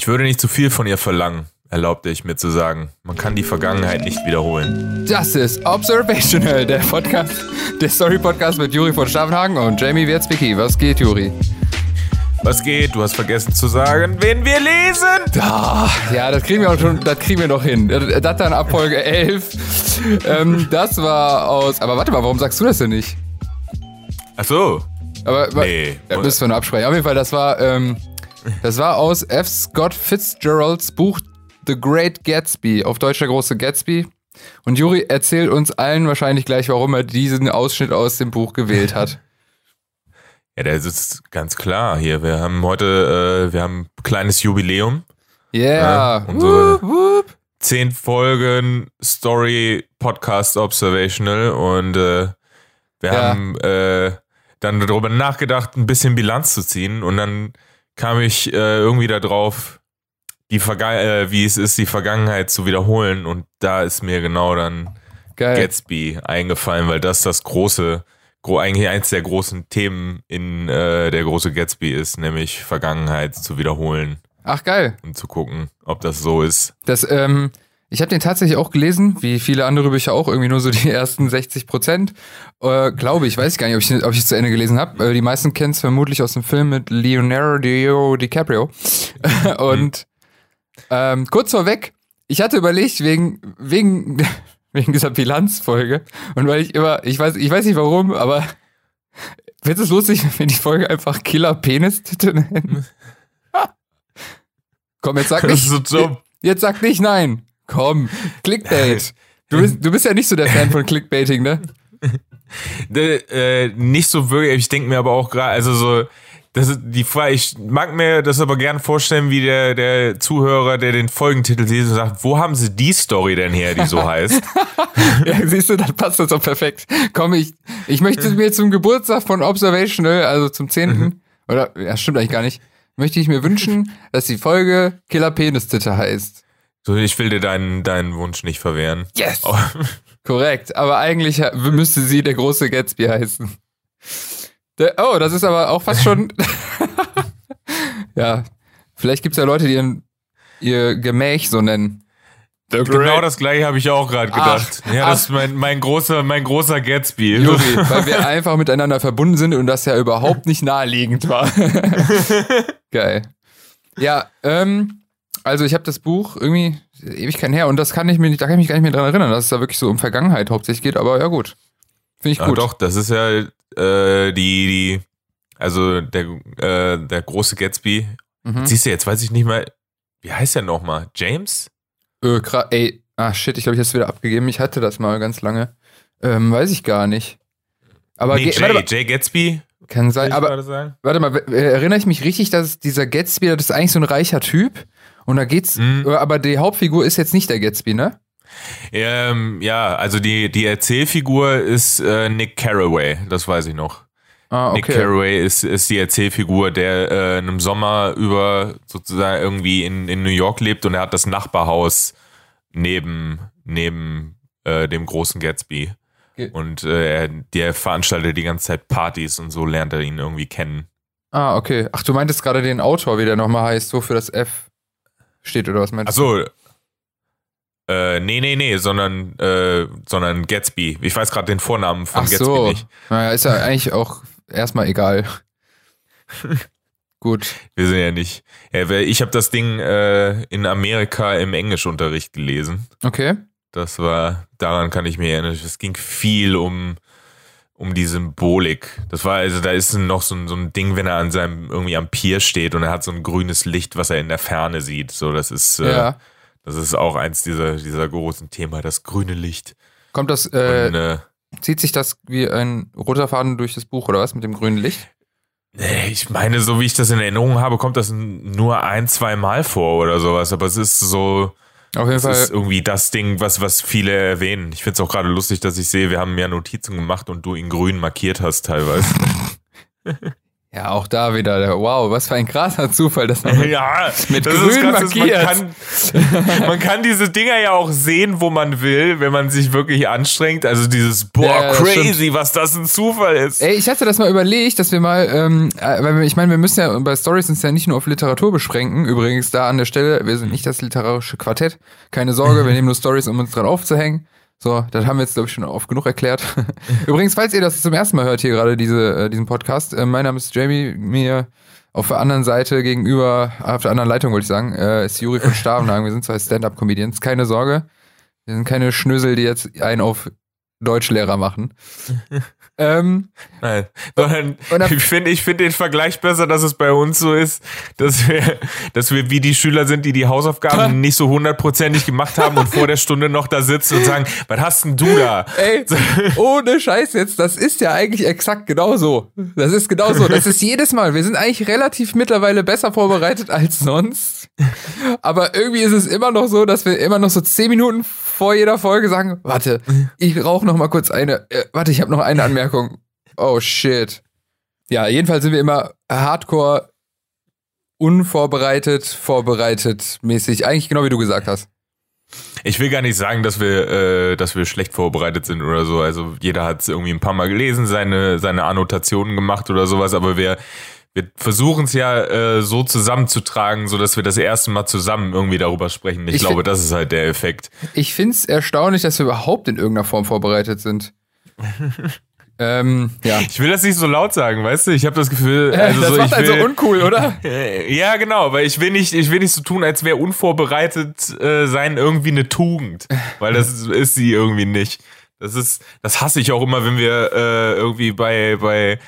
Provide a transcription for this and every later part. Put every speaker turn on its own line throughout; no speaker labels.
Ich würde nicht zu viel von ihr verlangen, erlaubte ich mir zu sagen. Man kann die Vergangenheit nicht wiederholen.
Das ist Observational, der Podcast, der Story-Podcast mit Juri von Stavenhagen und Jamie Wertzbicki. Was geht, Juri?
Was geht? Du hast vergessen zu sagen, wen wir lesen.
Ah, ja, das kriegen wir auch schon, das kriegen wir noch hin. Das dann ab Folge 11. Ähm, das war aus. Aber warte mal, warum sagst du das denn nicht?
Ach so.
Aber
Nee.
da müssen wir nur absprechen. Auf jeden Fall, das war, ähm, das war aus F. Scott Fitzgeralds Buch The Great Gatsby, auf Deutsch der große Gatsby. Und Juri erzählt uns allen wahrscheinlich gleich, warum er diesen Ausschnitt aus dem Buch gewählt hat.
Ja, der sitzt ganz klar hier. Wir haben heute, äh, wir haben ein kleines Jubiläum.
Yeah.
Ja, unsere-
Wup, wup.
Zehn Folgen Story Podcast Observational und äh, wir
Ja.
haben äh, dann darüber nachgedacht, ein bisschen Bilanz zu ziehen und dann kam ich äh, irgendwie darauf, die Verga äh, wie es ist, die Vergangenheit zu wiederholen und da ist mir genau dann
Geil.
Gatsby eingefallen, weil das das große, gro eigentlich eins der großen Themen in äh, der große Gatsby ist, nämlich Vergangenheit zu wiederholen
Ach, geil.
und zu gucken, ob das so ist.
Das, ähm, ich habe den tatsächlich auch gelesen, wie viele andere Bücher auch, irgendwie nur so die ersten 60 Prozent. Äh, Glaube ich, weiß ich gar nicht, ob ich, ob ich es zu Ende gelesen habe. Äh, die meisten kennen es vermutlich aus dem Film mit Leonardo DiCaprio. Und ähm, kurz vorweg, ich hatte überlegt, wegen, wegen, wegen dieser Bilanzfolge und weil ich immer, ich weiß, ich weiß nicht warum, aber wird es lustig, wenn wir die Folge einfach Killer Penis Titel nennen? Komm, jetzt sag
Das
nicht.
ist so dumm.
Jetzt sag nicht nein. Komm, Clickbait. Du bist, du bist ja nicht so der Fan von Clickbaiting, ne?
De, äh, nicht so wirklich, ich denke mir aber auch gerade, also so, das ist die Frage, ich mag mir das aber gern vorstellen, wie der, der Zuhörer, der den Folgentitel liest und sagt, wo haben sie die Story denn her, die so heißt?
Ja, siehst du, dann passt das doch perfekt. Komm, ich, ich möchte mir zum Geburtstag von Observational, also zum 10. Oder, ja, stimmt eigentlich gar nicht, möchte ich mir wünschen, dass die Folge Killer Penis Titte heißt.
So, ich will dir deinen, deinen Wunsch nicht verwehren.
Yes!
Oh,
Korrekt, aber eigentlich müsste sie der große Gatsby heißen. Der, oh, das ist aber auch fast schon. ja, vielleicht gibt es ja Leute, die ihren, ihr Gemäch so nennen.
Genau das gleiche habe ich auch gerade gedacht.
Ach,
ja, das
ach.
ist mein, mein großer, mein großer Gatsby.
Juri, weil wir einfach miteinander verbunden sind und das ja überhaupt nicht naheliegend war. Geil. Ja, ähm, also ich habe das Buch irgendwie Ewigkeiten her und das kann ich mir nicht, da kann ich mich gar nicht mehr dran erinnern, dass es da wirklich so um Vergangenheit hauptsächlich geht, aber ja gut. Finde ich
Ah,
gut.
doch, das ist ja äh, die, die, also der, äh, der große Gatsby.
Mhm.
Siehst du, jetzt weiß ich nicht mal, wie heißt der nochmal? James?
Äh, ey, ah shit, ich glaube, ich habe es wieder abgegeben. Ich hatte das mal ganz lange. Ähm, weiß ich gar nicht. Aber
nee, Jay,
mal,
Jay Gatsby?
kann sein. Aber warte mal, erinnere ich mich richtig, dass dieser Gatsby, das ist eigentlich so ein reicher Typ und da geht's,
Mhm.
äh, aber die Hauptfigur ist jetzt nicht der Gatsby, ne?
Ähm, ja, also die, die Erzählfigur ist äh, Nick Carraway, das weiß ich noch.
Ah,
Nick
okay.
Carraway ist, ist die Erzählfigur, der äh, in einem Sommer über sozusagen irgendwie in, in New York lebt und er hat das Nachbarhaus neben, neben äh, dem großen Gatsby. Und äh, er, der veranstaltet die ganze Zeit Partys und so lernt er ihn irgendwie kennen.
Ah, okay. Ach, du meintest gerade den Autor, wie der nochmal heißt, wofür das F steht oder was meinst
Achso. Äh, nee, nee, nee, sondern, äh, sondern Gatsby. Ich weiß gerade den Vornamen von
Ach
Gatsby
so.
nicht.
Naja, ist ja eigentlich auch erstmal egal. Gut.
Wir sind ja nicht. Ich habe das Ding äh, in Amerika im Englischunterricht gelesen.
Okay.
Das war, daran kann ich mich erinnern. Es ging viel um, um die Symbolik. Das war, also da ist noch so ein, so ein Ding, wenn er an seinem, irgendwie am Pier steht und er hat so ein grünes Licht, was er in der Ferne sieht. So, das ist, äh,
Ja.
das ist auch eins dieser, dieser großen Thema, das grüne Licht.
Kommt das, äh,
und, äh,
zieht sich das wie ein roter Faden durch das Buch oder was mit dem grünen Licht?
nee, ich meine, so wie ich das in Erinnerung habe, kommt das nur ein, zwei Mal vor oder sowas. Aber es ist so,
Auf jeden
ist
Fall.
irgendwie das Ding, was, was viele erwähnen. Ich finde es auch gerade lustig, dass ich sehe, wir haben ja Notizen gemacht und du ihn grün markiert hast teilweise.
Ja, auch da wieder, der, wow, was für ein krasser Zufall, dass man mit,
Ja,
mit
das
grün
ist krass, dass man
markiert.
kann, man kann diese Dinger ja auch sehen, wo man will, wenn man sich wirklich anstrengt. Also dieses, boah,
Ja,
crazy, was das ein Zufall ist.
Ey, ich hatte das mal überlegt, dass wir mal, ähm, äh, weil ich meine, wir müssen ja bei Stories uns ja nicht nur auf Literatur beschränken. Übrigens da an der Stelle, wir sind nicht das literarische Quartett. Keine Sorge, wir nehmen nur Stories, um uns dran aufzuhängen. So, das haben wir jetzt, glaube ich, schon oft genug erklärt. Übrigens, falls ihr das zum ersten Mal hört hier gerade, diese, äh, diesen Podcast, äh, mein Name ist Jamie, mir auf der anderen Seite gegenüber, auf der anderen Leitung wollte ich sagen, äh, ist Juri von Stavenhagen. Wir sind zwei Stand-Up-Comedians, keine Sorge. Wir sind keine Schnösel, die jetzt einen auf Deutschlehrer machen. Ähm,
Nein. Sondern
dann-
ich finde ich find den Vergleich besser, dass es bei uns so ist, dass wir, dass wir wie die Schüler sind, die die Hausaufgaben nicht so hundertprozentig gemacht haben und vor der Stunde noch da sitzen und sagen, was hast denn du da?
Ey, ohne Scheiß jetzt, das ist ja eigentlich exakt genauso. Das ist genauso. Das ist jedes Mal. Wir sind eigentlich relativ mittlerweile besser vorbereitet als sonst. Aber irgendwie ist es immer noch so, dass wir immer noch so zehn Minuten vor jeder Folge sagen, warte, ich rauche noch mal kurz eine, äh, warte, ich habe noch eine Anmerkung. Oh shit. Ja, jedenfalls sind wir immer hardcore unvorbereitet, vorbereitet mäßig. Eigentlich genau wie du gesagt hast.
Ich will gar nicht sagen, dass wir, äh, dass wir schlecht vorbereitet sind oder so. Also jeder hat es irgendwie ein paar Mal gelesen, seine, seine Annotationen gemacht oder sowas, aber wir, wir versuchen es ja äh, so zusammenzutragen, so dass wir das erste Mal zusammen irgendwie darüber sprechen. Ich,
Ich
glaube, das ist halt der Effekt.
Ich find's erstaunlich, dass wir überhaupt in irgendeiner Form vorbereitet sind. ähm, ja.
Ich will das nicht so laut sagen, weißt du? Ich habe das Gefühl, also
das
so,
macht
ich
also
will,
uncool, oder?
Ja, genau, weil ich will nicht, ich will nicht so tun, als wäre unvorbereitet äh, sein irgendwie eine Tugend, weil das ist, ist sie irgendwie nicht. Das ist, das hasse ich auch immer, wenn wir äh, irgendwie bei bei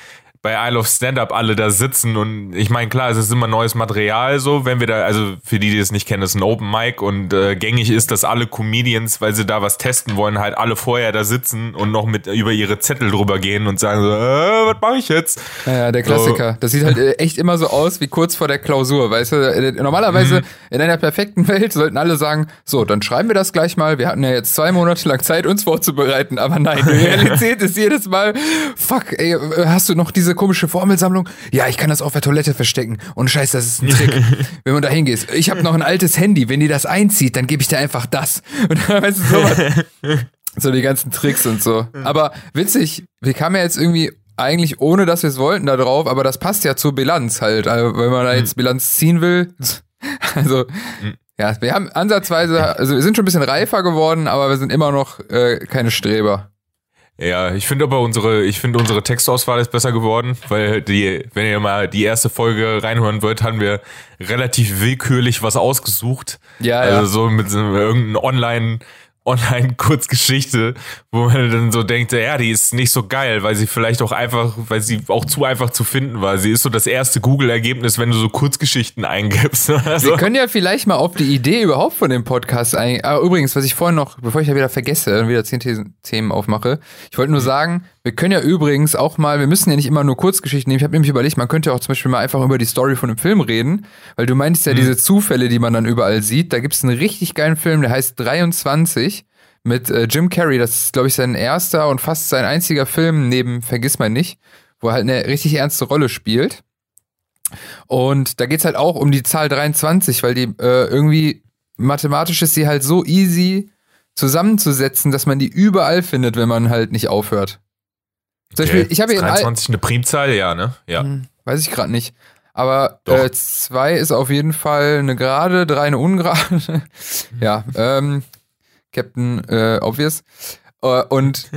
bei Isle of Stand-Up alle da sitzen und ich meine, klar, es ist immer neues Material so, wenn wir da, also für die, die es nicht kennen, ist ein Open Mic und äh, gängig ist, dass alle Comedians, weil sie da was testen wollen, halt alle vorher da sitzen und noch mit über ihre Zettel drüber gehen und sagen so, äh, was mache ich jetzt?
Ja, ja, der Klassiker. Das sieht halt äh, echt immer so aus wie kurz vor der Klausur, weißt du? Äh, Normalerweise in einer perfekten Welt sollten alle sagen, so, dann schreiben wir das gleich mal. Wir hatten ja jetzt zwei Monate lang Zeit, uns vorzubereiten, aber nein, die Realität ist jedes Mal, fuck, ey, äh, hast du noch diese komische Formelsammlung? Ja, ich kann das auf der Toilette verstecken. Und scheiße, das ist ein Trick, wenn man da hingehst. Ich habe noch ein altes Handy, wenn die das einzieht, dann gebe ich dir einfach das. Und dann, weißt du, sowas. So die ganzen Tricks und so. Aber witzig, wir kamen ja jetzt irgendwie eigentlich ohne, dass wir es wollten da drauf, aber das passt ja zur Bilanz halt. Also, wenn man da jetzt Bilanz ziehen will. Also, ja, wir haben ansatzweise, also wir sind schon ein bisschen reifer geworden, aber wir sind immer noch äh, keine Streber.
Ja, ich finde aber unsere, ich finde unsere Textauswahl ist besser geworden, weil die, wenn ihr mal die erste Folge reinhören wollt, haben wir relativ willkürlich was ausgesucht.
Ja,
also
ja.
so mit so irgendeinem Online, Online-Kurzgeschichte, wo man dann so denkt, ja, die ist nicht so geil, weil sie vielleicht auch einfach, weil sie auch zu einfach zu finden war. Sie ist so das erste Google-Ergebnis, wenn du so Kurzgeschichten eingibst. Also,
Wir können ja vielleicht mal auf die Idee überhaupt von dem Podcast ein. Ah, übrigens, was ich vorhin noch, bevor ich ja wieder vergesse und wieder zehn Themen aufmache, ich wollte nur sagen, wir können ja übrigens auch mal, wir müssen ja nicht immer nur Kurzgeschichten nehmen. Ich habe nämlich überlegt, man könnte ja auch zum Beispiel mal einfach über die Story von dem Film reden, weil du meinst ja diese Zufälle, die man dann überall sieht. Da gibt es einen richtig geilen Film, der heißt 23 mit äh, Jim Carrey. Das ist, glaube ich, sein erster und fast sein einziger Film neben Vergiss mal nicht, wo er halt eine richtig ernste Rolle spielt. Und da geht's halt auch um die Zahl 23, weil die äh, irgendwie mathematisch ist sie halt so easy zusammenzusetzen, dass man die überall findet, wenn man halt nicht aufhört. Zum Beispiel, ich habe hier in all,
23 eine Primzahl, ja, ne? Ja.
Hm, weiß ich gerade nicht. Aber
Doch.
äh, zwei ist auf jeden Fall eine gerade, drei eine ungerade. ja, ähm, Captain äh, Obvious. Äh, und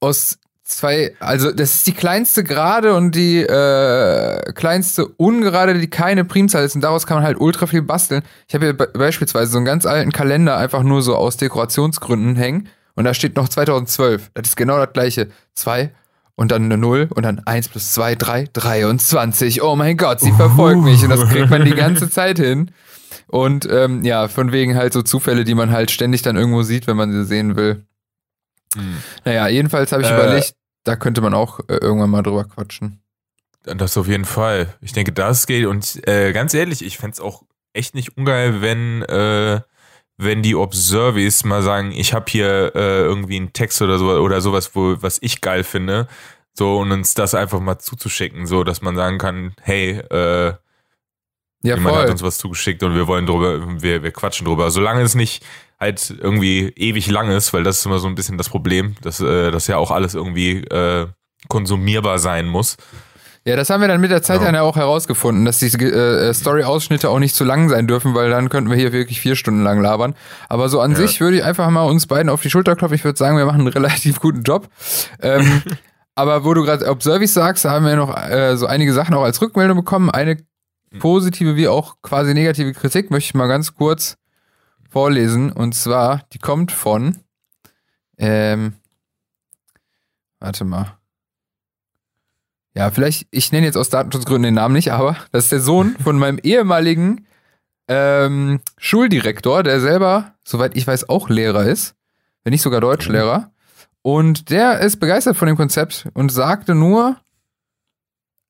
aus zwei, also das ist die kleinste Gerade und die äh, kleinste Ungerade, die keine Primzahl ist. Und daraus kann man halt ultra viel basteln. Ich habe hier be beispielsweise so einen ganz alten Kalender einfach nur so aus Dekorationsgründen hängen. Und da steht noch 2012. Das ist genau das gleiche. Zwei und dann eine Null und dann eins plus zwei drei 23. Oh mein Gott, sie verfolgt mich. Und das kriegt man die ganze Zeit hin. Und ähm, ja, von wegen halt so Zufälle, die man halt ständig dann irgendwo sieht, wenn man sie sehen will.
Hm.
Naja, jedenfalls habe ich
Äh.
überlegt, da könnte man auch äh, irgendwann mal drüber quatschen.
Das auf jeden Fall. Ich denke, das geht. Und äh, ganz ehrlich, ich fänd's auch echt nicht ungeil, wenn, äh, wenn die Observies mal sagen, ich habe hier äh, irgendwie einen Text oder so oder sowas, wo, was ich geil finde. So, und uns das einfach mal zuzuschicken, so dass man sagen kann, hey, äh,
Ja,
jemand hat
voll.
uns was zugeschickt und wir wollen drüber, wir, wir quatschen drüber. Solange es nicht halt irgendwie ewig lang ist, weil das ist immer so ein bisschen das Problem, dass äh, das ja auch alles irgendwie äh, konsumierbar sein muss.
Ja, das haben wir dann mit der Zeit
Ja.
dann ja auch herausgefunden, dass diese äh, Story-Ausschnitte auch nicht zu lang sein dürfen, weil dann könnten wir hier wirklich vier Stunden lang labern. Aber so an
Ja.
sich würde ich einfach mal uns beiden auf die Schulter klopfen. Ich würde sagen, wir machen einen relativ guten Job. Ähm, aber wo du gerade Observis sagst, haben wir noch äh, so einige Sachen auch als Rückmeldung bekommen. Eine positive wie auch quasi negative Kritik möchte ich mal ganz kurz vorlesen. Und zwar, die kommt von, ähm, warte mal. Ja, vielleicht, ich nenne jetzt aus Datenschutzgründen den Namen nicht, aber das ist der Sohn von meinem ehemaligen ähm, Schuldirektor, der selber, soweit ich weiß, auch Lehrer ist, wenn nicht sogar Deutschlehrer. Und der ist begeistert von dem Konzept und sagte nur,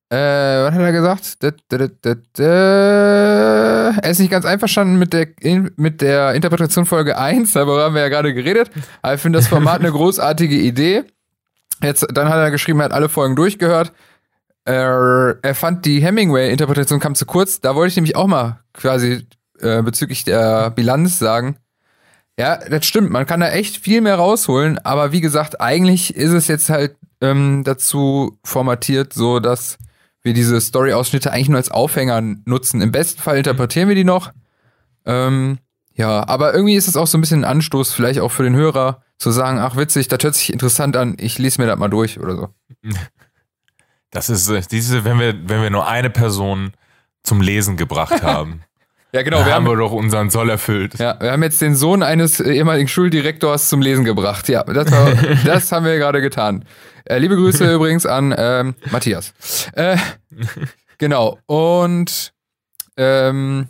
äh, was hat er gesagt? Da, da, da, da, da. Er ist nicht ganz einverstanden mit der, in, mit der Interpretation Folge 1, darüber haben wir ja gerade geredet. Aber ich finde das Format eine großartige Idee. Jetzt, dann hat er geschrieben, er hat alle Folgen durchgehört. Er, fand die Hemingway-Interpretation kam zu kurz. Da wollte ich nämlich auch mal quasi äh, bezüglich der Bilanz sagen. Ja, das stimmt. Man kann da echt viel mehr rausholen. Aber wie gesagt, eigentlich ist es jetzt halt ähm, dazu formatiert, so dass wir diese Story-Ausschnitte eigentlich nur als Aufhänger nutzen. Im besten Fall interpretieren wir die noch. Ähm, ja, aber irgendwie ist es auch so ein bisschen ein Anstoß, vielleicht auch für den Hörer, zu sagen, ach witzig, das hört sich interessant an, ich lese mir das mal durch oder so.
Das ist äh, diese, wenn wir, wenn wir nur eine Person zum Lesen gebracht haben,
Ja, genau.
dann
Wir
haben
haben,
wir doch unseren Soll erfüllt.
ja, wir haben jetzt den Sohn eines äh, ehemaligen Schuldirektors zum Lesen gebracht. Ja, das, war, das haben wir gerade getan. Äh, liebe Grüße übrigens an ähm, Matthias. Äh, genau. Und ähm,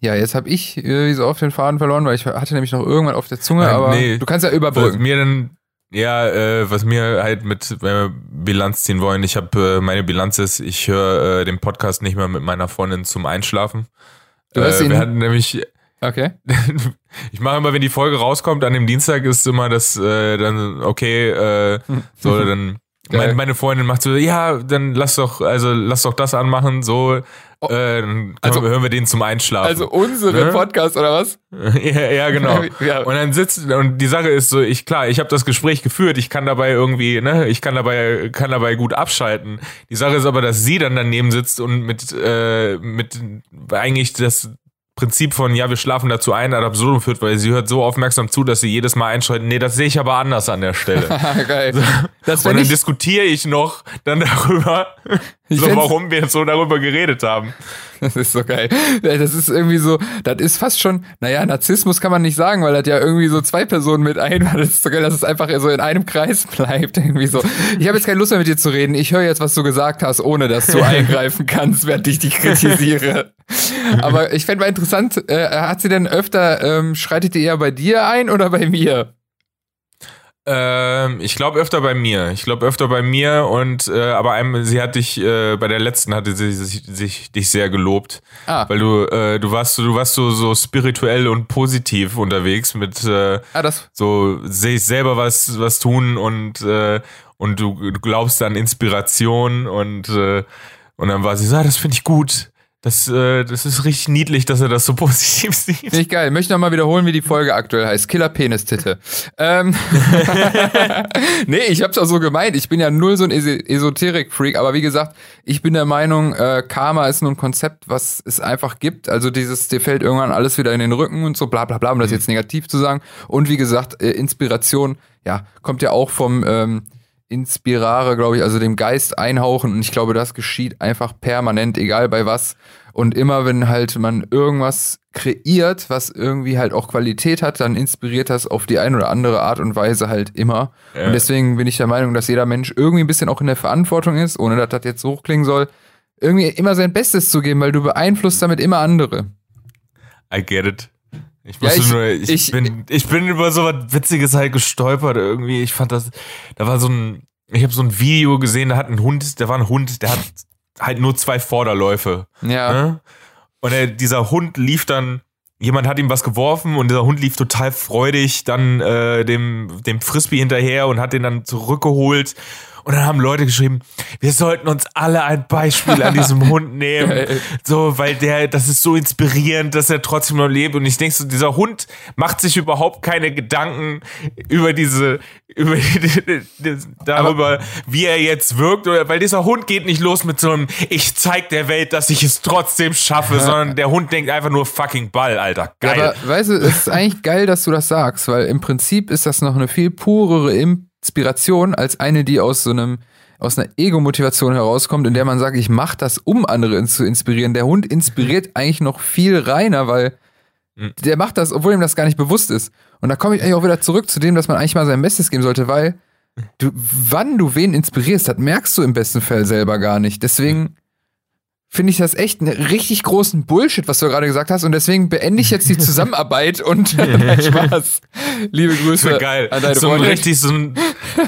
ja, jetzt habe ich äh, so auf den Faden verloren, weil ich hatte nämlich noch irgendwann auf der Zunge,
Nein,
aber
nee.
du kannst ja
Was
überbrücken.
mir dann, ja, äh, was mir halt mit, wenn wir Bilanz ziehen wollen, ich habe äh, meine Bilanz ist, ich höre äh, den Podcast nicht mehr mit meiner Freundin zum Einschlafen.
Du hörst
äh,
ihn-
wir hatten nämlich,
Okay.
ich mache immer, wenn die Folge rauskommt, an dem Dienstag ist immer das, äh, dann, okay, äh, so, dann, meine, meine Freundin macht so, ja, dann lass doch, also lass doch das anmachen, so,
Oh.
äh,
Also-
hören wir den zum Einschlafen.
Also unsere
Ne?
Podcast oder was?
ja, ja, genau.
Ja.
Und dann sitzt und die Sache ist so, ich klar, ich habe das Gespräch geführt, ich kann dabei irgendwie, ne, ich kann dabei kann dabei gut abschalten. Die Sache ist aber, dass sie dann daneben sitzt und mit äh, mit eigentlich das Prinzip von ja, wir schlafen dazu ein ad absurdum führt, weil sie hört so aufmerksam zu, dass sie jedes Mal einschreitet, nee, das sehe ich aber anders an der Stelle.
Geil. Das
und dann diskutiere ich noch dann darüber,
Ich
so, warum wir so darüber geredet haben.
das ist so geil. Das ist irgendwie so, das ist fast schon, naja, Narzissmus kann man nicht sagen, weil das ja irgendwie so zwei Personen mit ein, das ist so geil, dass es einfach so in einem Kreis bleibt, irgendwie so. Ich habe jetzt keine Lust mehr mit dir zu reden, ich höre jetzt, was du gesagt hast, ohne dass du eingreifen kannst, während ich dich kritisiere. Aber ich fände mal interessant, äh, hat sie denn öfter, ähm, schreitet die eher bei dir ein oder bei mir?
Ähm, ich glaube öfter bei mir. Ich glaube öfter bei mir und äh, aber einem, sie hat dich äh, bei der letzten hatte sie sich, sich dich sehr gelobt,
Ah,
weil du äh, du warst du warst so so spirituell und positiv unterwegs mit äh,
ah das,
so sich selber was was tun und äh, und du, du glaubst an Inspiration und äh, und dann war sie so, ah, das finde ich gut. Das, äh, das ist richtig niedlich, dass er das so positiv sieht.
Finde ich geil. Möchte noch mal wiederholen, wie die Folge aktuell heißt. Killer Penis-Titte. Ähm, nee, ich hab's auch so gemeint. Ich bin ja null so ein Es Esoterik-Freak, aber wie gesagt, ich bin der Meinung, äh, Karma ist nur ein Konzept, was es einfach gibt. Also dieses, dir fällt irgendwann alles wieder in den Rücken und so, bla bla bla, um das jetzt negativ zu sagen. Und wie gesagt, äh, Inspiration, ja, kommt ja auch vom ähm, Inspirare, glaube ich, also dem Geist einhauchen. Und ich glaube, das geschieht einfach permanent, egal bei was. Und immer, wenn halt man irgendwas kreiert, was irgendwie halt auch Qualität hat, dann inspiriert das auf die eine oder andere Art und Weise halt immer.
Ja.
Und deswegen bin ich der Meinung, dass jeder Mensch irgendwie ein bisschen auch in der Verantwortung ist, ohne dass das jetzt so hochklingen soll, irgendwie immer sein Bestes zu geben, weil du beeinflusst damit immer andere.
I get it. Ich
Ja, ich-
nur, ich,
ich-
bin, ich bin über so was Witziges halt gestolpert irgendwie. Ich fand das, da war so ein, ich habe so ein Video gesehen, da hat ein Hund, da war ein Hund, der hat halt nur zwei Vorderläufe.
Ja.
Ne? Und er, dieser Hund lief dann, jemand hat ihm was geworfen und dieser Hund lief total freudig dann äh, dem, dem Frisbee hinterher und hat den dann zurückgeholt. Und dann haben Leute geschrieben, wir sollten uns alle ein Beispiel an diesem Hund nehmen. So, weil der, das ist so inspirierend, dass er trotzdem noch lebt. Und ich denke so, dieser Hund macht sich überhaupt keine Gedanken über diese, über darüber, wie er jetzt wirkt. Oder, weil dieser Hund geht nicht los mit so einem, ich zeig der Welt, dass ich es trotzdem schaffe, sondern der Hund denkt einfach nur fucking Ball, Alter. Geil.
Ja, aber weißt du, es ist eigentlich geil, dass du das sagst, weil im Prinzip ist das noch eine viel purere Inspiration als eine, die aus so einem aus einer Ego-Motivation herauskommt, in der man sagt, ich mache das, um andere zu inspirieren. Der Hund inspiriert eigentlich noch viel reiner, weil mhm. der macht das, obwohl ihm das gar nicht bewusst ist. Und da komme ich eigentlich auch wieder zurück zu dem, dass man eigentlich mal sein Bestes geben sollte, weil du, wann du wen inspirierst, das merkst du im besten Fall selber gar nicht. Deswegen finde ich das echt einen richtig großen Bullshit, was du gerade gesagt hast. Und deswegen beende ich jetzt die Zusammenarbeit und nein, Spaß. Liebe Grüße
das geil. an deine so Freundin. richtig so, ein,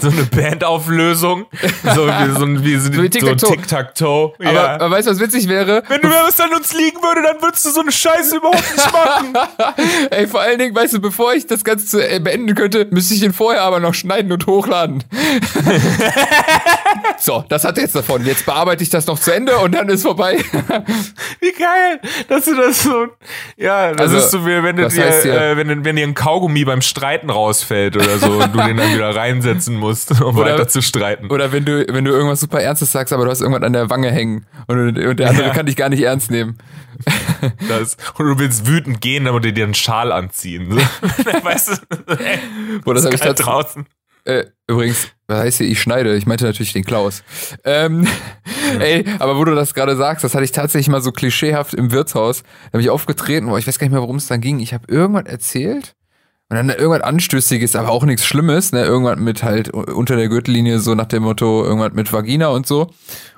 so eine Bandauflösung. So wie so ein, wie so, so Tic-Tac-Toe.
Tic aber, aber weißt du, was witzig wäre?
Wenn du was an uns liegen würde, dann würdest du so eine Scheiße überhaupt nicht machen.
Ey, vor allen Dingen, weißt du, bevor ich das Ganze äh, beenden könnte, müsste ich ihn vorher aber noch schneiden und hochladen. so, das hat jetzt davon. Jetzt bearbeite ich das noch zu Ende und dann ist vorbei.
Wie geil, dass du das so. Ja, das also, ist so wie wenn, dir, äh, wenn, wenn dir ein Kaugummi beim Streiten rausfällt oder so und du den dann wieder reinsetzen musst, um oder, weiter zu streiten.
Oder wenn du, wenn du irgendwas super Ernstes sagst, aber du hast irgendwas an der Wange hängen und, und der andere ja. kann dich gar nicht ernst nehmen.
Das, und du willst wütend gehen, aber dir einen Schal anziehen. weißt du?
Boah, das, habe ich da draußen. Äh, übrigens, was heißt hier, ich schneide? Ich meinte natürlich den Klaus. Ähm, ey, aber wo du das gerade sagst, das hatte ich tatsächlich mal so klischeehaft im Wirtshaus. Da bin ich aufgetreten, boah, ich weiß gar nicht mehr, worum es dann ging. Ich habe irgendwas erzählt und dann irgendwas Anstößiges, aber auch nichts Schlimmes, ne? Irgendwas mit halt unter der Gürtellinie, so nach dem Motto, irgendwas mit Vagina und so.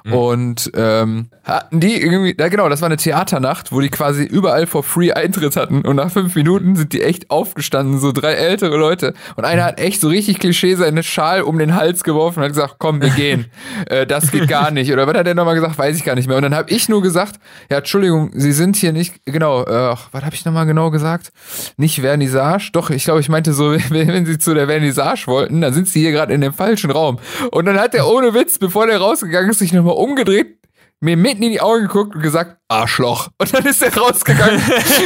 Mhm. Und ähm, hatten die irgendwie, ja genau, das war eine Theaternacht, wo die quasi überall for free Eintritt hatten. Und nach fünf Minuten sind die echt aufgestanden, so drei ältere Leute. Und einer hat echt so richtig Klischee seine Schal um den Hals geworfen und hat gesagt, komm, wir gehen. äh, das geht gar nicht. Oder was hat er nochmal gesagt? Weiß ich gar nicht mehr. Und dann habe ich nur gesagt, ja, Entschuldigung, Sie sind hier nicht, genau, äh, was habe ich nochmal genau gesagt? Nicht Vernissage. Doch, ich glaube, ich meinte so, wenn, wenn Sie zu der Vernissage wollten, dann sind Sie hier gerade in dem falschen Raum. Und dann hat er ohne Witz, bevor der rausgegangen ist, sich nochmal umgedreht, mir mitten in die Augen geguckt und gesagt, Arschloch. Und dann ist er rausgegangen.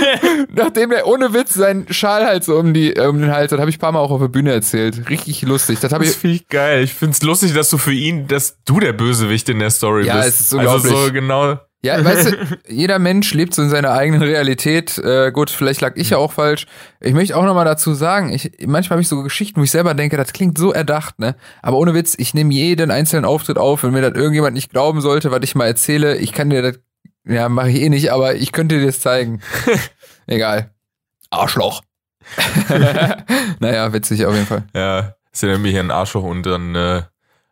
Nachdem er ohne Witz seinen Schal halt so um, die, um den Hals hat, habe ich ein paar Mal auch auf der Bühne erzählt. Richtig lustig. Das,
das finde ich geil. Ich finde es lustig, dass du für ihn, dass du der Bösewicht in der Story
ja,
bist.
Ja, es ist unglaublich.
Also so genau
ja, weißt du, jeder Mensch lebt so in seiner eigenen Realität. Äh, gut, vielleicht lag ich ja auch falsch. Ich möchte auch nochmal dazu sagen, ich, manchmal habe ich so Geschichten, wo ich selber denke, das klingt so erdacht, ne? Aber ohne Witz, ich nehme jeden einzelnen Auftritt auf, wenn mir das irgendjemand nicht glauben sollte, was ich mal erzähle. Ich kann dir das, ja, mache ich eh nicht, aber ich könnte dir das zeigen. Egal. Arschloch. naja, witzig auf jeden Fall.
Ja, ist ja nämlich ein Arschloch und dann äh,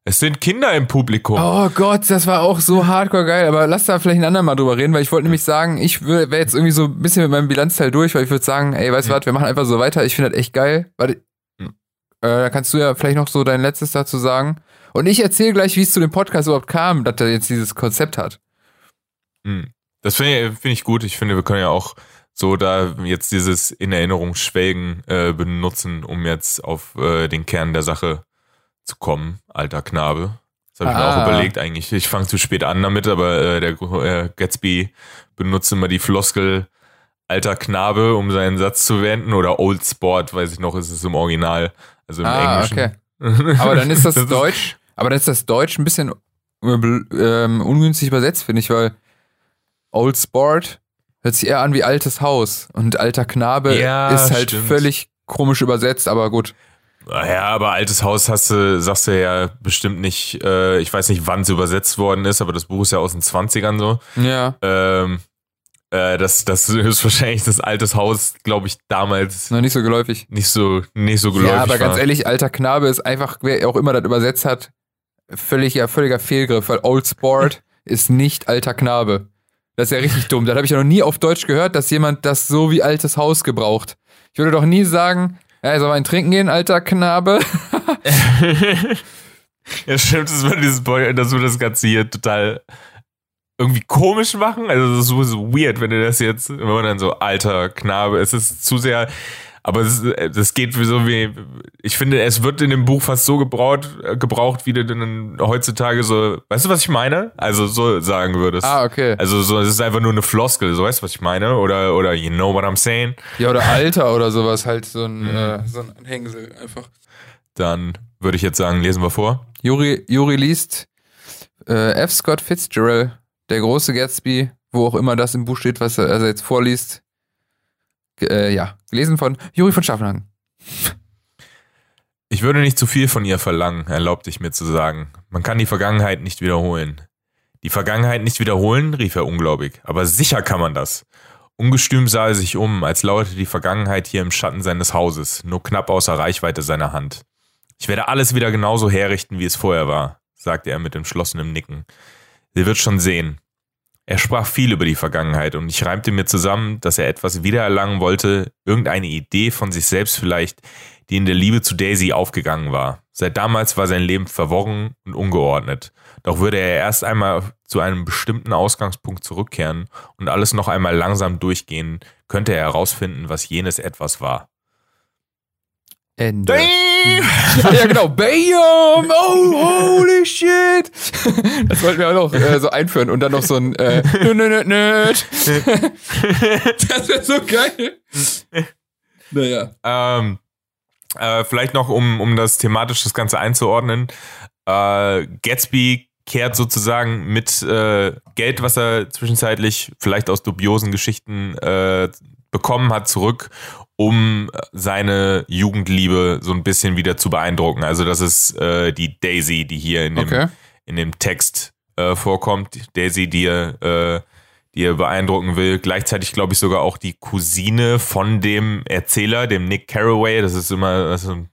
es sind Kinder im Publikum.
Oh Gott, das war auch so hardcore geil. Aber lass da vielleicht ein andermal drüber reden, weil ich wollte nämlich sagen, ich wäre jetzt irgendwie so ein bisschen mit meinem Bilanzteil durch, weil ich würde sagen, ey, weißt du was, wir machen einfach so weiter. Ich finde das echt geil. Warte, hm. äh, da kannst du ja vielleicht noch so dein letztes dazu sagen. Und ich erzähle gleich, wie es zu dem Podcast überhaupt kam, dass er jetzt dieses Konzept hat.
Hm. Das finde ich, find ich gut. Ich finde, wir können ja auch so da jetzt dieses in Erinnerung schwelgen äh, benutzen, um jetzt auf äh, den Kern der Sache zu kommen, alter Knabe. Das habe ich ah. mir auch ah. überlegt eigentlich. Ich fange zu spät an damit, aber äh, der äh, Gatsby benutzt immer die Floskel alter Knabe, um seinen Satz zu wenden oder Old Sport, weiß ich noch, ist es im Original, also im ah, Englischen.
Okay. Aber dann ist das, das Deutsch, ist aber dann ist das Deutsch ein bisschen ähm, ungünstig übersetzt, finde ich, weil Old Sport hört sich eher an wie altes Haus und alter Knabe ja, ist halt stimmt. völlig komisch übersetzt, aber gut.
Ja, aber altes Haus hast du, sagst du ja bestimmt nicht, äh, ich weiß nicht, wann es übersetzt worden ist, aber das Buch ist ja aus den 20ern so.
Ja.
Ähm, äh, das, das ist wahrscheinlich das altes Haus, glaube ich, damals.
Noch nicht so geläufig.
Nicht so, nicht so geläufig.
Ja, aber war. ganz ehrlich, alter Knabe ist einfach, wer auch immer das übersetzt hat, völlig, ja, völliger Fehlgriff, weil Old Sport ist nicht alter Knabe. Das ist ja richtig dumm. Das habe ich ja noch nie auf Deutsch gehört, dass jemand das so wie altes Haus gebraucht. Ich würde doch nie sagen, ja, soll mal ein Trinken gehen, alter Knabe?
ja, stimmt, dass wir, dieses Boy, dass wir das Ganze hier total irgendwie komisch machen. Also das ist so weird, wenn du das jetzt, wenn man dann so alter Knabe, es ist zu sehr Aber es, das geht wie so wie, ich finde, es wird in dem Buch fast so gebraucht, gebraucht, wie du denn heutzutage so, weißt du, was ich meine? Also so sagen würdest.
Ah, okay.
Also so, es ist einfach nur eine Floskel, so weißt du, was ich meine? Oder, oder you know what I'm saying?
Ja, oder Alter oder sowas, halt so ein, äh, so ein Anhängsel einfach.
Dann würde ich jetzt sagen, lesen wir vor.
Juri, Juri liest äh, F. Scott Fitzgerald, der große Gatsby, wo auch immer das im Buch steht, was er, also jetzt vorliest. Äh, ja, gelesen von Juri von Schaffenhagen.
Ich würde nicht zu viel von ihr verlangen, erlaubte ich mir zu sagen. Man kann die Vergangenheit nicht wiederholen. Die Vergangenheit nicht wiederholen, rief er ungläubig. Aber sicher kann man das. Ungestüm sah er sich um, als lauerte die Vergangenheit hier im Schatten seines Hauses, nur knapp außer Reichweite seiner Hand. Ich werde alles wieder genauso herrichten, wie es vorher war, sagte er mit entschlossenem Nicken. Sie wird schon sehen. Er sprach viel über die Vergangenheit und ich reimte mir zusammen, dass er etwas wiedererlangen wollte, irgendeine Idee von sich selbst vielleicht, die in der Liebe zu Daisy aufgegangen war. Seit damals war sein Leben verworren und ungeordnet. Doch würde er erst einmal zu einem bestimmten Ausgangspunkt zurückkehren und alles noch einmal langsam durchgehen, könnte er herausfinden, was jenes etwas war.
Ende. ja, genau. Bam! Oh, holy shit! Das wollten wir auch noch äh, so einführen und dann noch so ein äh, nö, nö, nö, nö. Das wäre so geil. Naja.
Ähm, äh, vielleicht noch, um, um das thematisch das Ganze einzuordnen. Äh, Gatsby kehrt sozusagen mit äh, Geld, was er zwischenzeitlich vielleicht aus dubiosen Geschichten äh, bekommen hat, zurück, um seine Jugendliebe so ein bisschen wieder zu beeindrucken. Also das ist äh, die Daisy, die hier in dem,
Okay.
in dem Text äh, vorkommt. Daisy, die er, äh, die er beeindrucken will. Gleichzeitig glaube ich sogar auch die Cousine von dem Erzähler, dem Nick Carraway. Das ist immer, das, ist ein-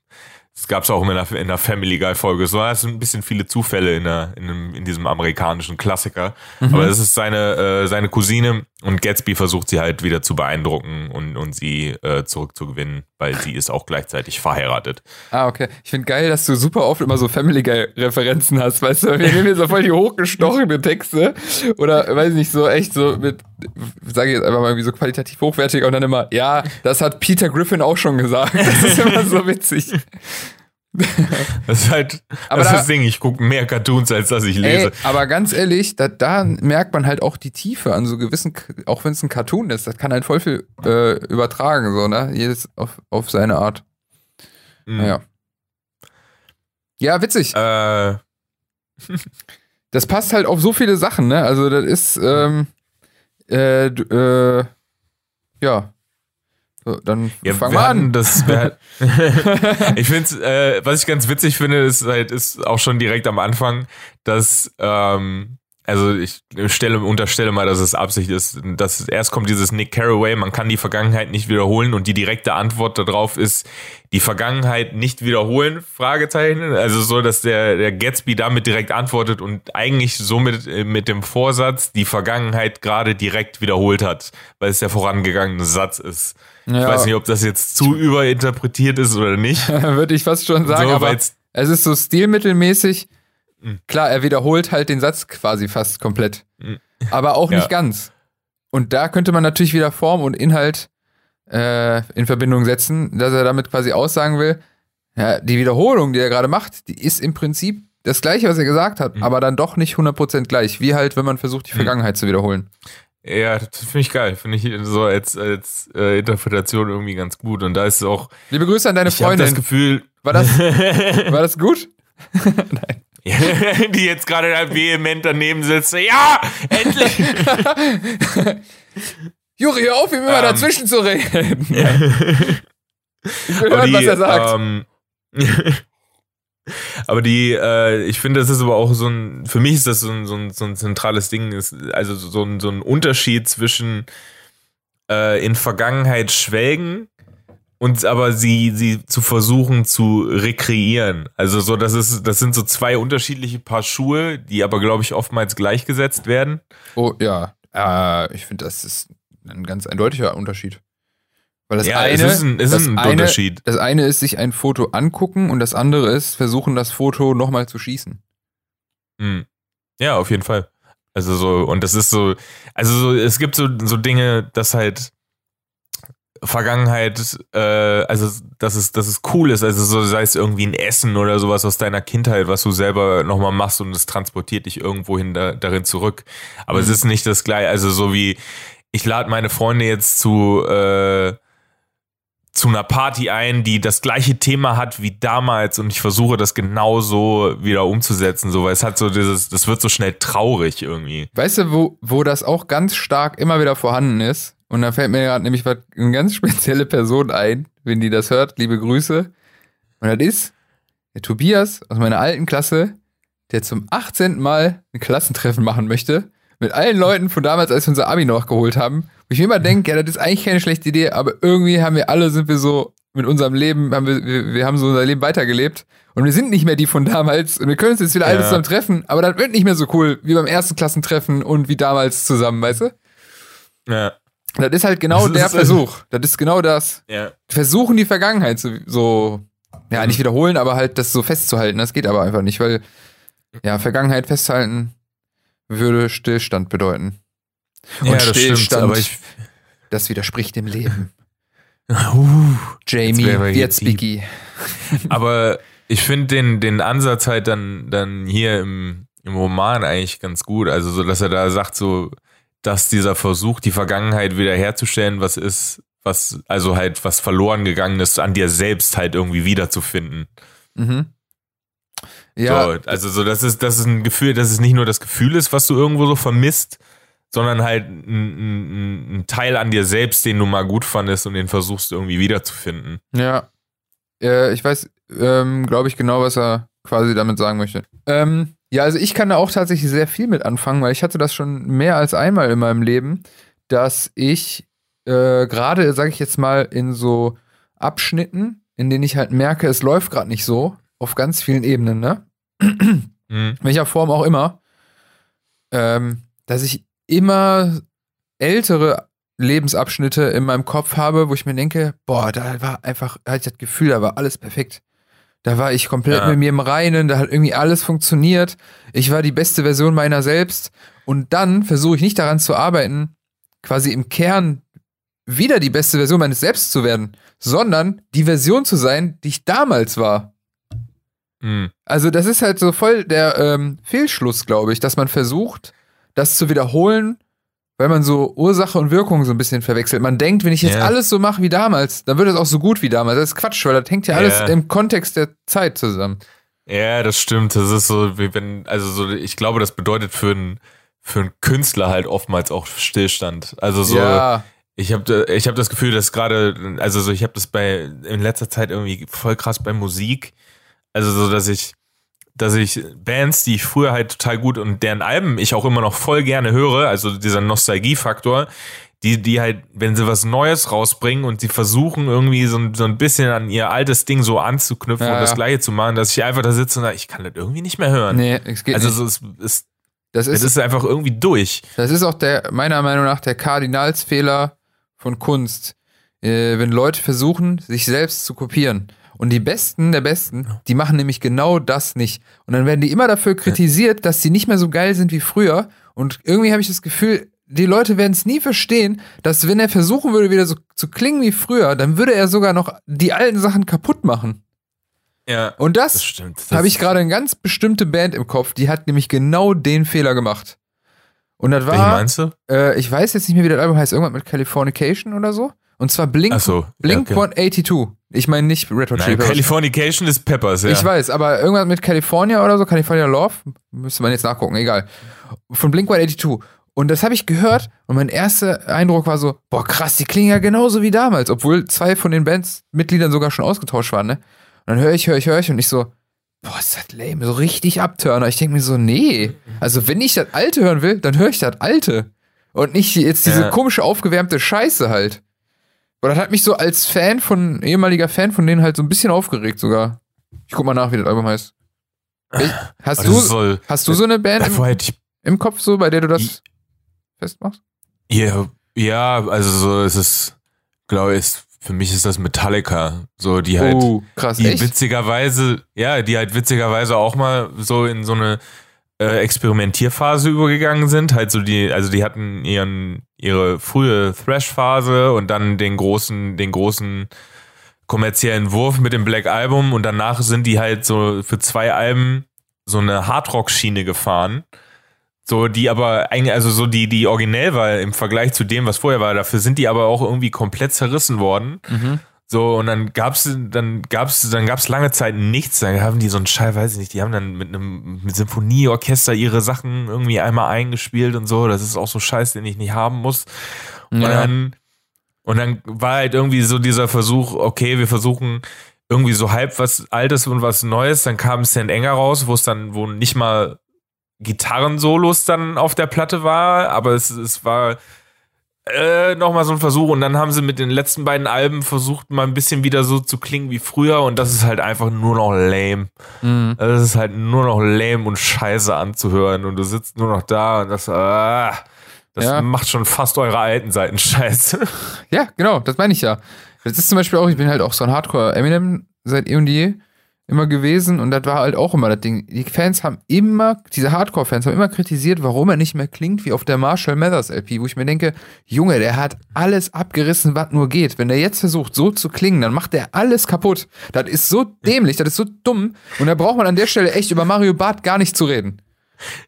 das gab es auch in der, in der Family Guy Folge. So, das sind ein bisschen viele Zufälle in, der, in, dem, in diesem amerikanischen Klassiker. Aber das ist seine, äh, seine Cousine und Gatsby versucht sie halt wieder zu beeindrucken und, und sie äh, zurückzugewinnen, weil sie ist auch gleichzeitig verheiratet.
Ah, okay. Ich finde geil, dass du super oft immer so Family Guy-Referenzen hast, weißt du? Wir nehmen hier so voll die hochgestochene Texte oder, weiß ich nicht, so echt so mit, sage ich jetzt einfach mal irgendwie so qualitativ hochwertiger und dann immer, ja, das hat Peter Griffin auch schon gesagt. Das ist immer so witzig.
Das ist halt
Aber
das, ist
da-
das Ding. Ich gucke mehr Cartoons, als dass ich lese.
Ey, aber ganz ehrlich, da, da merkt man halt auch die Tiefe an so gewissen, auch wenn es ein Cartoon ist, das kann halt voll viel äh, übertragen, so, ne? Jedes auf, auf seine Art.
Mhm.
Naja. Ja, witzig.
Äh,
Das passt halt auf so viele Sachen, ne? Also, das ist, ähm, äh, äh, ja. So, dann
ja,
fang
wir
mal an.
Das, ich finde, äh, was ich ganz witzig finde, ist halt, ist auch schon direkt am Anfang, dass, ähm, also ich stelle, unterstelle mal, dass es Absicht ist, dass erst kommt dieses Nick Carraway, man kann die Vergangenheit nicht wiederholen und die direkte Antwort darauf ist, die Vergangenheit nicht wiederholen, Fragezeichen. Also so, dass der, der Gatsby damit direkt antwortet und eigentlich somit äh, mit dem Vorsatz die Vergangenheit gerade direkt wiederholt hat, weil es der vorangegangene Satz ist. Ich
Ja.
weiß nicht, ob das jetzt zu überinterpretiert ist oder nicht.
Würde ich fast schon sagen,
so,
aber es ist so stilmittelmäßig.
Mhm.
Klar, er wiederholt halt den Satz quasi fast komplett.
Mhm.
Aber auch
Ja.
nicht ganz. Und da könnte man natürlich wieder Form und Inhalt äh, in Verbindung setzen, dass er damit quasi aussagen will, ja, die Wiederholung, die er gerade macht, die ist im Prinzip das gleiche, was er gesagt hat,
Mhm.
aber dann doch nicht 100% gleich, wie halt, wenn man versucht, die
Mhm.
Vergangenheit zu wiederholen.
Ja, das finde ich geil. Finde ich so als, als äh, Interpretation irgendwie ganz gut. Und da ist auch,
Liebe Grüße an deine
ich habe das
Freundin.
Gefühl,
War das, war das gut?
die jetzt gerade da vehement daneben sitzt. Ja, endlich!
Juri, hör auf, ihm immer
Ähm.
dazwischen zu reden. Ich will
Aber
hören,
die,
was er sagt.
Ähm, aber die, äh, ich finde, das ist aber auch so ein, für mich ist das so ein, so ein, so ein zentrales Ding, ist also so ein, so ein Unterschied zwischen äh, in Vergangenheit schwelgen und aber sie, sie zu versuchen zu rekreieren. Also so, das ist, das sind so zwei unterschiedliche Paar Schuhe, die aber, glaube ich, oftmals gleichgesetzt werden.
Oh, ja. Äh, ich finde, das ist ein ganz eindeutiger Unterschied. Weil das
ja,
eine,
es ist ein, es ist ein
eine,
Unterschied.
Das eine ist sich ein Foto angucken und das andere ist versuchen, das Foto nochmal zu schießen.
Mhm. Ja, auf jeden Fall. Also so, und das ist so, also so, es gibt so, so Dinge, dass halt, Vergangenheit, äh, also dass es, dass es cool ist, also so sei es irgendwie ein Essen oder sowas aus deiner Kindheit, was du selber nochmal machst und es transportiert dich irgendwohin da, darin zurück. Aber mhm. es ist nicht das gleiche, also so wie ich lade meine Freunde jetzt zu äh, zu einer Party ein, die das gleiche Thema hat wie damals und ich versuche das genauso wieder umzusetzen, so weil es hat so dieses, das wird so schnell traurig irgendwie.
Weißt du, wo, wo das auch ganz stark immer wieder vorhanden ist? Und da fällt mir gerade nämlich eine ganz spezielle Person ein, wenn die das hört, liebe Grüße. Und das ist der Tobias aus meiner alten Klasse, der zum 18. Mal ein Klassentreffen machen möchte. Mit allen Leuten von damals, als wir unser Abi noch geholt haben. Wo ich mir immer denke, ja, das ist eigentlich keine schlechte Idee, aber irgendwie haben wir alle, sind wir so mit unserem Leben, haben wir, wir, wir haben so unser Leben weitergelebt. Und wir sind nicht mehr die von damals. Und wir können uns jetzt wieder ja. alle zusammen treffen, aber das wird nicht mehr so cool wie beim ersten Klassentreffen und wie damals zusammen, weißt du?
Ja.
Das ist halt genau der Versuch. Das ist genau das. Ja. Versuchen die Vergangenheit so, so, ja, nicht wiederholen, aber halt das so festzuhalten. Das geht aber einfach nicht, weil, ja, Vergangenheit festhalten würde Stillstand bedeuten.
Und ja, Stillstand, stimmt, aber ich,
das widerspricht dem Leben. Uh, Jamie, jetzt Biggie.
aber ich finde den, den Ansatz halt dann, dann hier im, im Roman eigentlich ganz gut. Also so, dass er da sagt so, dass dieser Versuch, die Vergangenheit wiederherzustellen, was ist, was, also halt was verloren gegangen ist, an dir selbst halt irgendwie wiederzufinden. Mhm. Ja. So, also so, das ist, das ist ein Gefühl, dass es nicht nur das Gefühl ist, was du irgendwo so vermisst, sondern halt ein, ein, ein Teil an dir selbst, den du mal gut fandest und den versuchst irgendwie wiederzufinden.
Ja. Äh, ich weiß, ähm, glaube ich, genau, was er quasi damit sagen möchte. Ähm, ja, also ich kann da auch tatsächlich sehr viel mit anfangen, weil ich hatte das schon mehr als einmal in meinem Leben, dass ich äh, gerade, sage ich jetzt mal, in so Abschnitten, in denen ich halt merke, es läuft gerade nicht so, auf ganz vielen Ebenen, ne? Mhm. Welcher Form auch immer, ähm, dass ich immer ältere Lebensabschnitte in meinem Kopf habe, wo ich mir denke, boah, da war einfach, da hatte ich das Gefühl, da war alles perfekt. Da war ich komplett ja. mit mir im Reinen, da hat irgendwie alles funktioniert. Ich war die beste Version meiner selbst. Und dann versuche ich nicht daran zu arbeiten, quasi im Kern wieder die beste Version meines Selbst zu werden, sondern die Version zu sein, die ich damals war. Mhm. Also das ist halt so voll der ähm, Fehlschluss, glaube ich, dass man versucht, das zu wiederholen, weil man so Ursache und Wirkung so ein bisschen verwechselt. Man denkt, wenn ich jetzt yeah. alles so mache wie damals, dann wird es auch so gut wie damals. Das ist Quatsch, weil das hängt ja alles yeah. im Kontext der Zeit zusammen.
Ja, das stimmt. Das ist so, wie wenn, also so, ich glaube, das bedeutet für einen für einen Künstler halt oftmals auch Stillstand. Also so, ja. ich habe ich hab das Gefühl, dass gerade, also so, ich habe das bei in letzter Zeit irgendwie voll krass bei Musik. Also so, dass ich dass ich Bands, die ich früher halt total gut und deren Alben ich auch immer noch voll gerne höre, also dieser Nostalgiefaktor, die, die halt, wenn sie was Neues rausbringen und sie versuchen irgendwie so, so ein bisschen an ihr altes Ding so anzuknüpfen ja, und das. Gleiche zu machen, dass ich einfach da sitze und sage, ich kann das irgendwie nicht mehr hören. Nee, es geht also nicht. So, es, es, das ist, es ist einfach irgendwie durch.
Das ist auch der, meiner Meinung nach, der Kardinalsfehler von Kunst. Äh, wenn Leute versuchen, sich selbst zu kopieren. Und die Besten der Besten, die machen nämlich genau das nicht. Und dann werden die immer dafür kritisiert, dass sie nicht mehr so geil sind wie früher. Und irgendwie habe ich das Gefühl, die Leute werden es nie verstehen, dass wenn er versuchen würde, wieder so zu klingen wie früher, dann würde er sogar noch die alten Sachen kaputt machen.
Ja.
Und das, das habe ich gerade eine ganz bestimmte Band im Kopf, die hat nämlich genau den Fehler gemacht. Und das war. Welchen
meinst du?
Äh, ich weiß jetzt nicht mehr, wie das Album heißt. Irgendwas mit Californication oder so. Und zwar Blink, so, Blink ja, okay. 182. Ich meine nicht Red Hot Chili
Peppers. Californication ist Peppers, ja.
Ich weiß, aber irgendwas mit California oder so, California Love, müsste man jetzt nachgucken, egal. Von Blink 182. Und das habe ich gehört und mein erster Eindruck war so, boah krass, die klingen ja genauso wie damals, obwohl zwei von den Bands-Mitgliedern sogar schon ausgetauscht waren, ne? Und dann höre ich, höre ich, höre ich und ich so, boah, ist das lame, so richtig Abturner. Ich denke mir so, nee, also wenn ich das Alte hören will, dann höre ich das Alte. Und nicht jetzt diese ja. komische aufgewärmte Scheiße halt. Aber das hat mich so als Fan von, ehemaliger Fan von denen halt so ein bisschen aufgeregt sogar. Ich guck mal nach, wie das Album heißt. Ich, hast, du, soll, hast du so eine Band im, im, Kopf, so, bei der du das ich, festmachst?
Ja, ja, also so ist es, glaube ich, für mich ist das Metallica. So, die halt,
oh, krass,
die
echt?
witzigerweise, ja, die halt witzigerweise auch mal so in so eine äh, Experimentierphase übergegangen sind. Halt so die, also die hatten ihren, ihre frühe Thrash-Phase und dann den großen, den großen kommerziellen Wurf mit dem Black Album und danach sind die halt so für zwei Alben so eine Hardrock-Schiene gefahren. So, die aber eigentlich, also so die, die originell war im Vergleich zu dem, was vorher war, dafür sind die aber auch irgendwie komplett zerrissen worden.
Mhm.
So, und dann gab's, dann gab's, dann gab's lange Zeit nichts. Dann haben die so einen Schall, weiß ich nicht, die haben dann mit einem mit Symphonieorchester ihre Sachen irgendwie einmal eingespielt und so. Das ist auch so Scheiß, den ich nicht haben muss. Und
Ja.
dann, und dann war halt irgendwie so dieser Versuch, okay, wir versuchen irgendwie so halb was Altes und was Neues. Dann kam St. Enger raus, wo es dann, wo nicht mal Gitarrensolos dann auf der Platte war, aber es, es war äh, nochmal so ein Versuch und dann haben sie mit den letzten beiden Alben versucht, mal ein bisschen wieder so zu klingen wie früher und das ist halt einfach nur noch lame.
Mhm.
Das ist halt nur noch lame und scheiße anzuhören und du sitzt nur noch da und das, ah, das
Ja.
macht schon fast eure alten Seiten scheiße.
Ja, genau, das meine ich ja. Das ist zum Beispiel auch, ich bin halt auch so ein Hardcore-Eminem seit eh und je immer gewesen und das war halt auch immer das Ding. Die Fans haben immer, diese Hardcore-Fans haben immer kritisiert, warum er nicht mehr klingt wie auf der Marshall Mathers LP, wo ich mir denke, Junge, der hat alles abgerissen, was nur geht. Wenn der jetzt versucht, so zu klingen, dann macht der alles kaputt. Das ist so dämlich, das ist so dumm und da braucht man an der Stelle echt über Mario Barth gar nicht zu reden.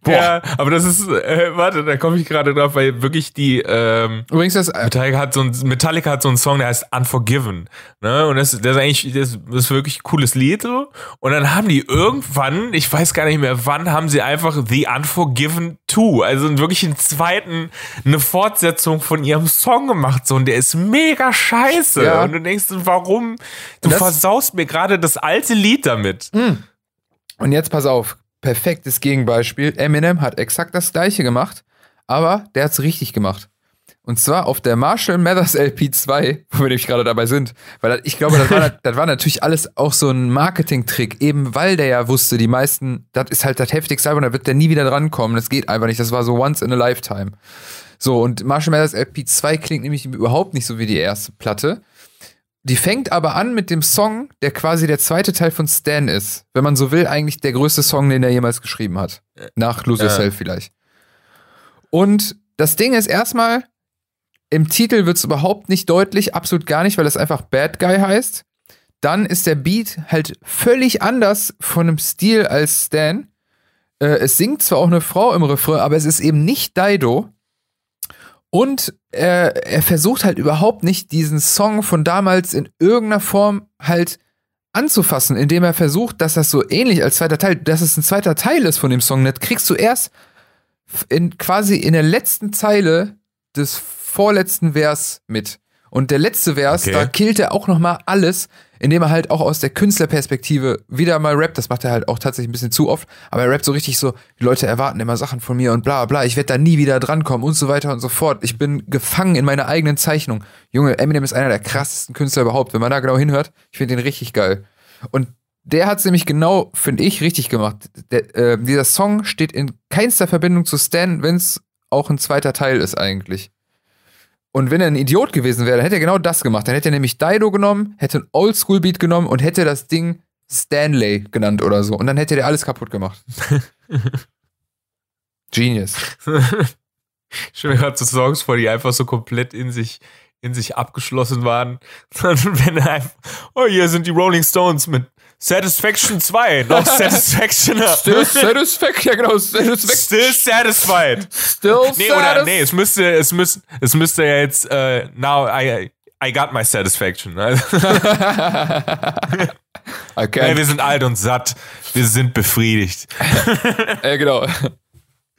Boah.
Ja, aber das ist, äh, warte, da komme ich gerade drauf, weil wirklich die, ähm,
Übrigens, das, äh,
Metallica hat so ein, Metallica hat so einen Song, der heißt Unforgiven. Ne? Und das, das ist eigentlich, das ist wirklich ein cooles Lied so. Und dann haben die irgendwann, ich weiß gar nicht mehr wann, haben sie einfach The Unforgiven 2, also wirklich einen zweiten, eine Fortsetzung von ihrem Song gemacht. So, und der ist mega scheiße.
Ja.
Und du denkst, warum? Du
Das-
versaust mir gerade das alte Lied damit.
Und jetzt pass auf, perfektes Gegenbeispiel. Eminem hat exakt das gleiche gemacht, aber der hat's richtig gemacht. Und zwar auf der Marshall Mathers LP2, wo wir nämlich gerade dabei sind. Weil ich glaube, das war, das war natürlich alles auch so ein Marketing-Trick, eben weil der ja wusste, die meisten, das ist halt das heftigste Album, da wird der nie wieder drankommen. Das geht einfach nicht. Das war so once in a lifetime. So, und Marshall Mathers LP2 klingt nämlich überhaupt nicht so wie die erste Platte. Die fängt aber an mit dem Song, der quasi der zweite Teil von Stan ist. Wenn man so will, eigentlich der größte Song, den er jemals geschrieben hat. Nach Lose. Yourself vielleicht. Und das Ding ist erstmal, im Titel wird es überhaupt nicht deutlich, absolut gar nicht, weil es einfach Bad Guy heißt. Dann ist der Beat halt völlig anders von dem Stil als Stan. Äh, es singt zwar auch eine Frau im Refrain, aber es ist eben nicht Dido. Und äh, er versucht halt überhaupt nicht, diesen Song von damals in irgendeiner Form halt anzufassen, indem er versucht, dass das so ähnlich als zweiter Teil, dass es ein zweiter Teil ist von dem Song. Das kriegst du erst in, quasi in der letzten Zeile des vorletzten Vers mit. Und der letzte Vers,
Okay.
da killt er auch noch mal alles, indem er halt auch aus der Künstlerperspektive wieder mal rappt. Das macht er halt auch tatsächlich ein bisschen zu oft. Aber er rappt so richtig so, die Leute erwarten immer Sachen von mir und bla bla. Ich werde da nie wieder drankommen und so weiter und so fort. Ich bin gefangen in meiner eigenen Zeichnung. Junge, Eminem ist einer der krassesten Künstler überhaupt. Wenn man da genau hinhört, ich finde den richtig geil. Und der hat es nämlich genau, finde ich, richtig gemacht. Der, äh, dieser Song steht in keinster Verbindung zu Stan, wenn es auch ein zweiter Teil ist eigentlich. Und wenn er ein Idiot gewesen wäre, dann hätte er genau das gemacht. Dann hätte er nämlich Dido genommen, hätte ein Oldschool-Beat genommen und hätte das Ding Stanley genannt oder so. Und dann hätte der alles kaputt gemacht. Genius.
Ich stelle mir gerade so Songs vor, die einfach so komplett in sich, in sich abgeschlossen waren. Und wenn er einfach, oh, hier sind die Rolling Stones mit Satisfaction 2, noch Satisfaction.
Still satisfaction, ja genau, satisfaction.
Still satisfied.
Still
Nee, oder, nee, es müsste, es müsste, es müsste ja jetzt, äh, now I, I got my satisfaction. Also,
Okay.
nee, wir sind alt und satt. Wir sind befriedigt.
Äh, genau.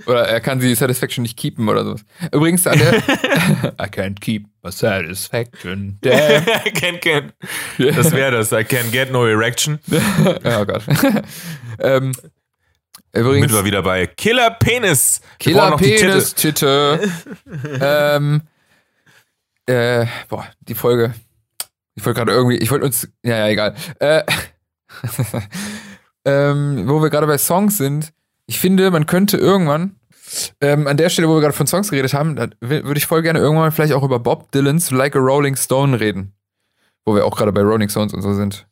Oder er kann die Satisfaction nicht keepen oder sowas. Übrigens an der. I can't keep my satisfaction. Damn.
I can't get, das wäre das. I can't get no erection.
oh Gott. ähm,
Mit
übrigens.
wir wieder bei Killer Penis. Wir
Killer. Penis, Titte. ähm, äh, boah, die Folge. Ich wollte gerade irgendwie, ich wollte uns, ja, ja, egal. Äh, ähm, wo wir gerade bei Songs sind, ich finde, man könnte irgendwann, ähm, an der Stelle, wo wir gerade von Songs geredet haben, da würde ich voll gerne irgendwann vielleicht auch über Bob Dylans Like a Rolling Stone reden. Wo wir auch gerade bei Rolling Stones und so sind.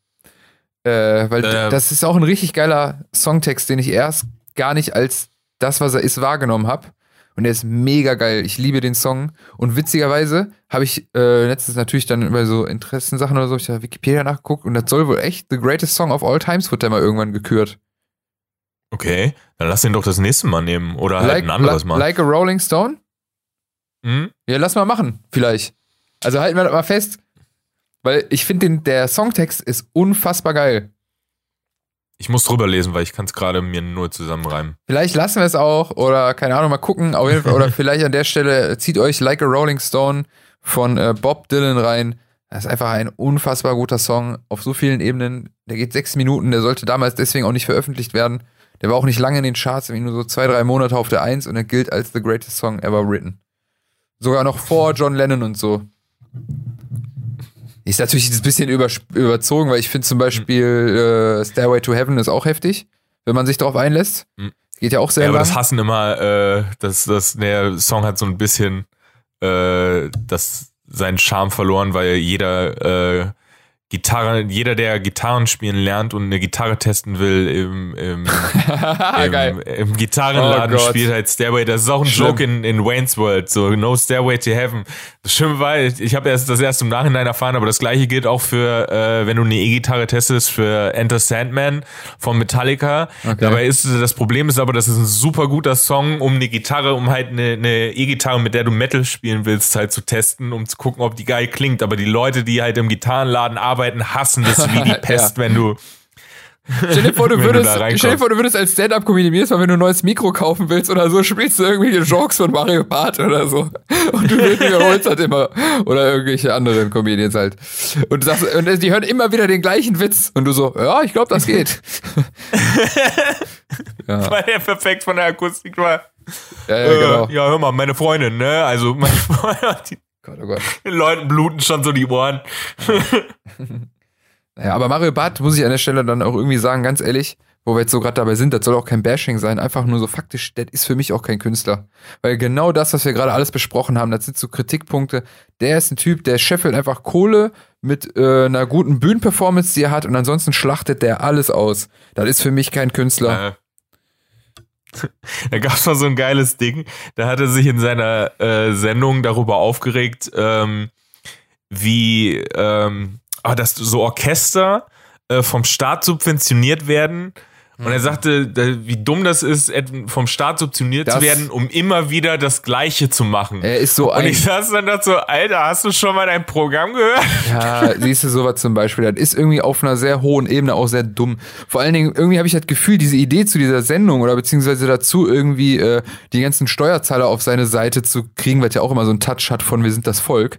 Äh, weil
Ähm.
das ist auch ein richtig geiler Songtext, den ich erst gar nicht als das, was er ist, wahrgenommen habe. Und der ist mega geil. Ich liebe den Song. Und witzigerweise habe ich äh, letztens natürlich dann über so Interessensachen oder so, ich habe Wikipedia nachgeguckt und das soll wohl echt The Greatest Song of All Times wird der mal irgendwann gekürt.
Okay, dann lass den doch das nächste Mal nehmen. Oder halt
like,
ein anderes Mal.
Like a Rolling Stone?
Hm?
Ja, lass mal machen, vielleicht. Also halten wir das mal fest. Weil ich finde, der Songtext ist unfassbar geil.
Ich muss drüber lesen, weil ich kann es gerade mir nur zusammenreimen.
Vielleicht lassen wir es auch oder keine Ahnung, mal gucken. Oder vielleicht an der Stelle zieht euch Like a Rolling Stone von äh, Bob Dylan rein. Das ist einfach ein unfassbar guter Song auf so vielen Ebenen. Der geht sechs Minuten, der sollte damals deswegen auch nicht veröffentlicht werden. Der war auch nicht lange in den Charts, nur so zwei, drei Monate auf der Eins und er gilt als the greatest song ever written. Sogar noch vor John Lennon und so. Ist natürlich ein bisschen über, überzogen, weil ich finde zum Beispiel äh, Stairway to Heaven ist auch heftig, wenn man sich darauf einlässt.
Mhm.
Geht ja auch sehr
ja, aber
lang.
das hassen immer, äh, dass das, der Song hat so ein bisschen äh, das, seinen Charme verloren, weil jeder äh, Gitarre, jeder, der Gitarren spielen lernt und eine Gitarre testen will, im, im, im, im Gitarrenladen
Oh
spielt halt Stairway. Das ist auch ein
Schlimm.
Joke in, in Wayne's World, so No Stairway to Heaven. Das Schlimme war, ich, ich habe erst das erst im Nachhinein erfahren, aber das gleiche gilt auch für, äh, wenn du eine E-Gitarre testest, für Enter Sandman von Metallica.
Okay.
Dabei ist das Problem ist aber, das ist ein super guter Song, um eine Gitarre, um halt eine eine E-Gitarre, mit der du Metal spielen willst, halt zu testen, um zu gucken, ob die geil klingt. Aber die Leute, die halt im Gitarrenladen arbeiten, hassen das wie die Pest, wenn du
Stell dir vor, du
du
würdest,
reinkommst.
stell dir vor, du würdest als Stand-Up-Comedian jedes Mal, wenn du ein neues Mikro kaufen willst oder so, spielst du irgendwelche Jokes von Mario Barth oder so. Und du wiederholst halt immer. Oder irgendwelche anderen Comedians halt. Und, du sagst, und die hören immer wieder den gleichen Witz. Und du so, ja, ich glaube, das geht. ja,
weil der perfekt von der Akustik war.
ja, ja, genau.
Äh, ja, hör mal, meine Freundin, ne? Also meine Freundin, die
Gott, oh Gott.
den Leuten bluten schon so die Ohren.
Ja, aber Mario Barth muss ich an der Stelle dann auch irgendwie sagen, ganz ehrlich, wo wir jetzt so gerade dabei sind, das soll auch kein Bashing sein, einfach nur so faktisch, das ist für mich auch kein Künstler. Weil genau das, was wir gerade alles besprochen haben, das sind so Kritikpunkte. Der ist ein Typ, der scheffelt einfach Kohle mit äh, einer guten Bühnenperformance, die er hat, und ansonsten schlachtet der alles aus. Das ist für mich kein Künstler.
Da gab's mal so ein geiles Ding. Da hat er sich in seiner äh, Sendung darüber aufgeregt, ähm, wie ähm, ah, dass so Orchester äh, vom Staat subventioniert werden. Und er sagte, da, wie dumm das ist, vom Staat subventioniert
Das-
zu werden, um immer wieder das Gleiche zu machen.
Er ist so
Und
ein.
ich saß dann dachte so, Alter, hast du schon mal dein Programm gehört?
Ja, siehst du sowas zum Beispiel. Das ist irgendwie auf einer sehr hohen Ebene auch sehr dumm. Vor allen Dingen, irgendwie habe ich das Gefühl, diese Idee zu dieser Sendung oder beziehungsweise dazu irgendwie äh, die ganzen Steuerzahler auf seine Seite zu kriegen, weil ja auch immer so einen Touch hat von wir sind das Volk.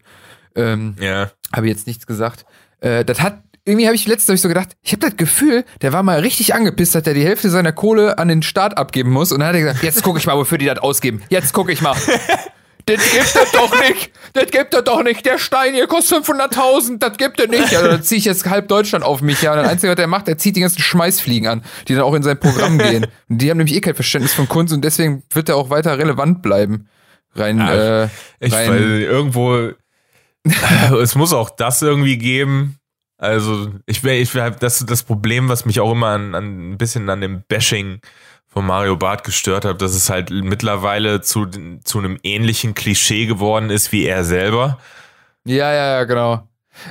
Ähm,
Ja.
habe ich jetzt nichts gesagt. Äh, das hat, irgendwie habe ich letztens hab ich so gedacht, ich habe das Gefühl, der war mal richtig angepisst, dass er die Hälfte seiner Kohle an den Staat abgeben muss. Und dann hat er gesagt, jetzt gucke ich mal, wofür die das ausgeben. Jetzt gucke ich mal. Das gibt er doch nicht. Das gibt er doch nicht. Der Stein hier kostet 500.000. Das gibt er nicht. Ja, dann ziehe ich jetzt halb Deutschland auf mich. Ja, und das Einzige, was er macht, er zieht die ganzen Schmeißfliegen an, die dann auch in sein Programm gehen. Und die haben nämlich eh kein Verständnis von Kunst und deswegen wird er auch weiter relevant bleiben. Rein,
Ja,
äh,
Ich,
rein
weil irgendwo, es muss auch das irgendwie geben. Also, ich wäre, ich wär, das ist das Problem, was mich auch immer an, an ein bisschen an dem Bashing von Mario Barth gestört hat, dass es halt mittlerweile zu, zu einem ähnlichen Klischee geworden ist wie er selber.
Ja, ja, ja, genau.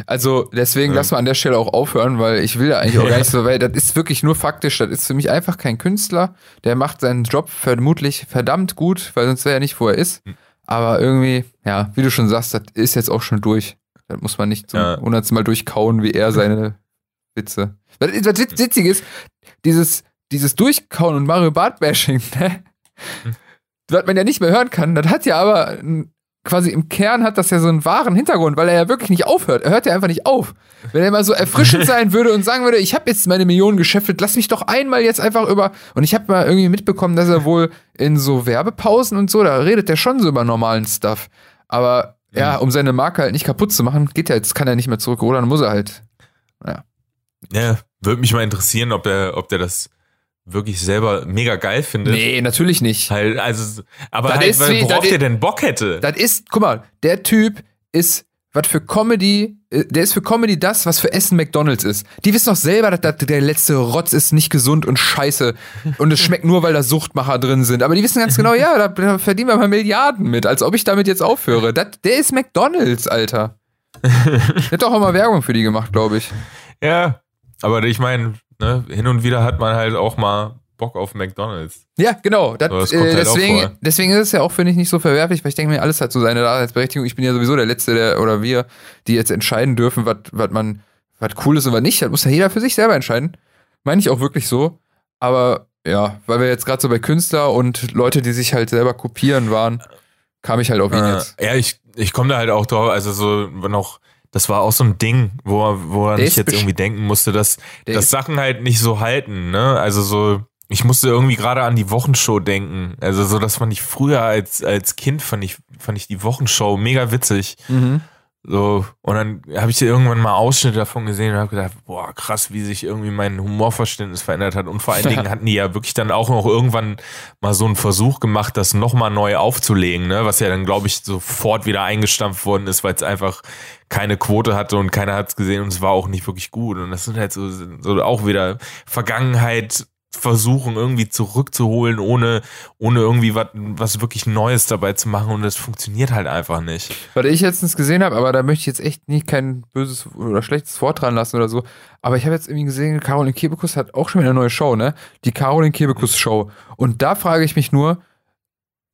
Also deswegen
Ja.
lass mal an der Stelle auch aufhören, weil ich will da eigentlich auch gar nicht so, weil das ist wirklich nur faktisch, das ist für mich einfach kein Künstler, der macht seinen Job vermutlich verdammt gut, weil sonst wäre er nicht, wo er ist.
Hm.
Aber irgendwie, ja, wie du schon sagst, das ist jetzt auch schon durch. Das muss man nicht zum
Ja.
hundertsten Mal durchkauen, wie er seine Witze. Was, was witz- witzig ist, dieses, dieses Durchkauen und Mario Bart-Bashing, ne?
Hm.
was man ja nicht mehr hören kann, das hat ja aber quasi im Kern hat das ja so einen wahren Hintergrund, weil er ja wirklich nicht aufhört. Er hört ja einfach nicht auf. Wenn er mal so erfrischend sein würde und sagen würde, ich habe jetzt meine Millionen geschäffelt, lass mich doch einmal jetzt einfach über. Und ich habe mal irgendwie mitbekommen, dass er wohl in so Werbepausen und so, da redet er schon so über normalen Stuff. Aber ja, um seine Marke halt nicht kaputt zu machen, geht ja jetzt, kann er nicht mehr zurück, oder? Dann muss er halt.
Ja, würde mich mal interessieren, ob der, ob der das wirklich selber mega geil findet.
Nee, natürlich nicht.
Halt, also, aber
Das
halt,
ist
weil, worauf
das
der denn Bock hätte.
Das ist, guck mal, der Typ ist was für Comedy, äh, der ist für Comedy das, was für Essen McDonalds ist. Die wissen doch selber, dass, der letzte Rotz ist nicht gesund und scheiße und es schmeckt nur, weil da Suchtmacher drin sind. Aber die wissen ganz genau, ja, da, verdienen wir mal Milliarden mit, als ob ich damit jetzt aufhöre. Das, der ist McDonalds, Alter. Hat doch auch mal Werbung für die gemacht, glaube ich.
Ja, aber ich meine, ne, hin und wieder hat man halt auch mal Bock auf McDonalds.
Ja, genau. Das, äh,
halt
deswegen, ist es ja auch, finde ich, nicht so verwerflich, weil ich denke mir, alles hat so seine Daseinsberechtigung. Ich bin ja sowieso der Letzte, der, oder wir, die jetzt entscheiden dürfen, was man, was cool ist und was nicht. Das muss ja jeder für sich selber entscheiden. Meine ich auch wirklich so. Aber ja, weil wir jetzt gerade so bei Künstler und Leute, die sich halt selber kopieren waren, kam ich halt auf ihn
Äh,
jetzt.
ja, ich, ich komme da halt auch drauf, also so noch, das war auch so ein Ding, wo, wo
Der
ich jetzt irgendwie denken musste, dass, dass Sachen halt nicht so halten, ne? Also so, ich musste irgendwie gerade an die Wochenshow denken. Also so, das fand ich früher als, als Kind, fand ich, fand ich die Wochenshow mega witzig.
Mhm.
So, und dann habe ich irgendwann mal Ausschnitte davon gesehen und habe gedacht, boah, krass, wie sich irgendwie mein Humorverständnis verändert hat. Und vor allen Dingen hatten die ja wirklich dann auch noch irgendwann mal so einen Versuch gemacht, das nochmal neu aufzulegen, ne? Was ja dann, glaube ich, sofort wieder eingestampft worden ist, weil es einfach keine Quote hatte und keiner hat es gesehen und es war auch nicht wirklich gut. Und das sind halt so, so auch wieder Vergangenheit versuchen irgendwie zurückzuholen, ohne, ohne irgendwie was, was wirklich Neues dabei zu machen und das funktioniert halt einfach nicht.
Was ich letztens gesehen habe, aber da möchte ich jetzt echt nicht kein böses oder schlechtes Wort dran lassen oder so. Aber ich habe jetzt irgendwie gesehen, Caroline Kebekus hat auch schon wieder eine neue Show, ne? Die Caroline Kebekus Show. Und da frage ich mich nur,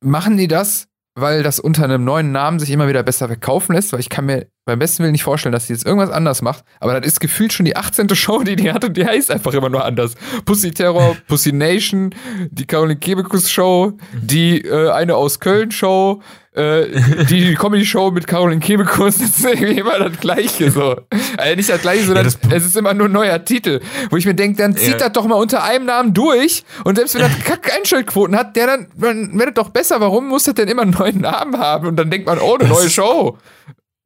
machen die das, weil das unter einem neuen Namen sich immer wieder besser verkaufen lässt? Weil ich kann mir beim besten Willen nicht vorstellen, dass sie jetzt irgendwas anders macht. Aber das ist gefühlt schon die 18. Show, die die hat und die heißt einfach immer nur anders. Pussy Terror, Pussy Nation, die Caroline Kebekus Show, die äh, eine aus Köln Show, äh, die Comedy Show mit Caroline Kebekus, das ist irgendwie immer das Gleiche so. Also nicht das Gleiche, sondern
das-
es ist immer nur ein neuer Titel. Wo ich mir denke, dann zieht
Ja.
das doch mal unter einem Namen durch und selbst wenn das kack Einschaltquoten hat, der dann, dann wäre das doch besser. Warum muss das denn immer einen neuen Namen haben? Und dann denkt man, oh, eine neue Show.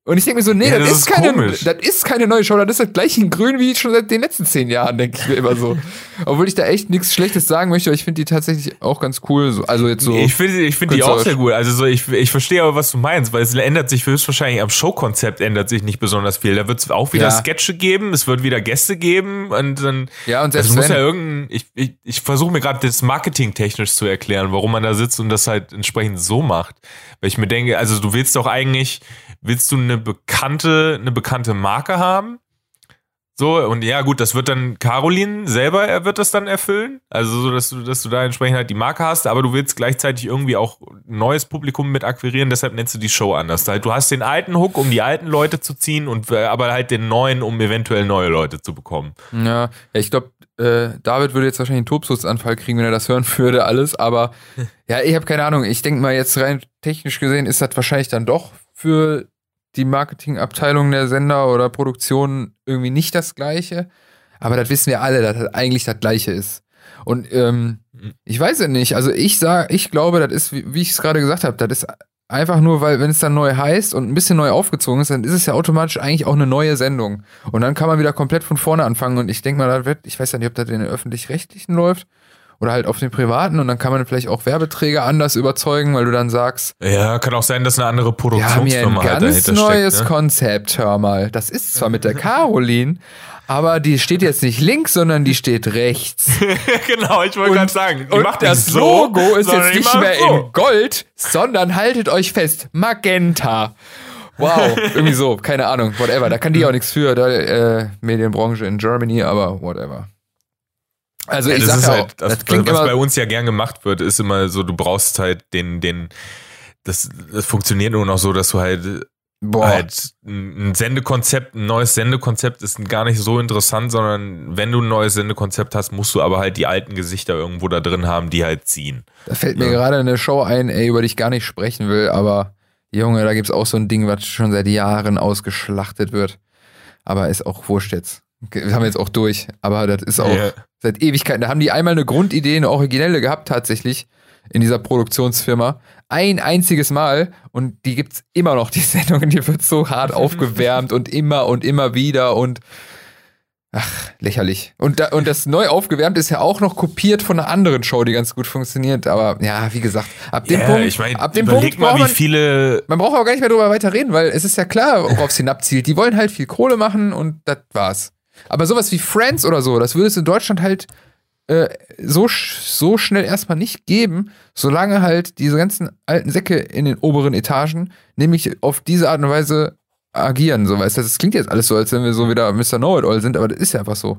Und ich denke mir so, nee,
Ja,
das,
das
ist keine,
komisch.
das ist keine neue Show, das ist das gleiche in Grün wie schon seit den letzten zehn Jahren, denke ich mir immer so. Obwohl ich da echt nichts Schlechtes sagen möchte, aber ich finde die tatsächlich auch ganz cool. So, also jetzt so.
Ich finde ich find die auch sehr gut. Also so, ich, ich verstehe aber, was du meinst, weil es ändert sich höchstwahrscheinlich am Showkonzept ändert sich nicht besonders viel. Da wird es auch wieder
Ja.
Sketche geben, es wird wieder Gäste geben und dann.
Ja, und selbst
muss
wenn-
ja irgendein. Ich, ich, ich versuche mir gerade das marketingtechnisch zu erklären, warum man da sitzt und das halt entsprechend so macht. Weil ich mir denke, also du willst doch eigentlich, willst du eine bekannte, eine bekannte Marke haben? So, und ja, gut, das wird dann Caroline selber, er wird das dann erfüllen. Also, so, dass du, dass du da entsprechend halt die Marke hast, aber du willst gleichzeitig irgendwie auch neues Publikum mit akquirieren, deshalb nennst du die Show anders. Halt, du hast den alten Hook, um die alten Leute zu ziehen und äh, aber halt den neuen, um eventuell neue Leute zu bekommen.
Ja, ja ich glaube, äh, David würde jetzt wahrscheinlich einen Tobsuchtsanfall kriegen, wenn er das hören würde, alles. Aber ja, ich habe keine Ahnung. Ich denke mal, jetzt rein technisch gesehen ist das wahrscheinlich dann doch für die Marketingabteilung der Sender oder Produktion irgendwie nicht das Gleiche. Aber das wissen wir alle, dass das eigentlich das Gleiche ist. Und ähm, ich weiß ja nicht. Also ich sage, ich glaube, das ist, wie, ich es gerade gesagt habe, das ist einfach nur, weil wenn es dann neu heißt und ein bisschen neu aufgezogen ist, dann ist es ja automatisch eigentlich auch eine neue Sendung. Und dann kann man wieder komplett von vorne anfangen. Und ich denke mal, da wird, ich weiß ja nicht, ob das in den öffentlich-rechtlichen läuft oder halt auf den privaten. Und dann kann man vielleicht auch Werbeträger anders überzeugen, weil du dann sagst,
Ja, kann auch sein, dass eine andere
wir haben hier ein
Produktionsfirma halt
ganz
dahinter
neues
steckt. Ne?
Konzept, hör mal. Das ist zwar mit der Caroline, aber die steht jetzt nicht links, sondern die steht rechts.
genau, ich wollte gerade sagen, die
Und
macht
das
nicht so,
Logo ist jetzt nicht mehr
so.
in Gold, sondern haltet euch fest, Magenta. Wow, irgendwie so, keine Ahnung, whatever. Da kann die auch nichts für, da, äh, Medienbranche in Germany, aber whatever. Also
Ja,
ich
das
sag
ist
ja
halt,
auch,
das,
das klingt
was
immer,
bei uns ja gern gemacht wird, ist immer so, du brauchst halt den, den, das, das funktioniert nur noch so, dass du halt
boah,
halt ein ein Sendekonzept, ein neues Sendekonzept ist gar nicht so interessant, sondern wenn du ein neues Sendekonzept hast, musst du aber halt die alten Gesichter irgendwo da drin haben, die halt ziehen.
da fällt mir
Ja.
gerade eine Show ein, ey, über die ich gar nicht sprechen will, aber Junge, da gibt's auch so ein Ding, was schon seit Jahren ausgeschlachtet wird. Aber ist auch wurscht jetzt. Wir haben jetzt auch durch, aber das ist auch
Ja.
seit Ewigkeiten. Da haben die einmal eine Grundidee, eine originelle gehabt tatsächlich in dieser Produktionsfirma. Ein einziges Mal und die gibt's immer noch, die Sendung, die wird so hart aufgewärmt und immer und immer wieder und Ach, lächerlich. Und, da, und das neu aufgewärmt ist ja auch noch kopiert von einer anderen Show, die ganz gut funktioniert. Aber ja, wie gesagt, ab dem
Ja,
Punkt,
ich mein,
ab dem Punkt
mal, wie
man,
viele.
man braucht auch gar nicht mehr drüber weiter reden, weil es ist ja klar, worauf es hinabzielt. Die wollen halt viel Kohle machen und das war's. Aber sowas wie Friends oder so, das würde es in Deutschland halt äh, so, so schnell erstmal nicht geben, solange halt diese ganzen alten Säcke in den oberen Etagen nämlich auf diese Art und Weise agieren. So, weißt du, das klingt jetzt alles so, als wenn wir so wieder Mr. Know-It-All sind, aber das ist ja einfach so.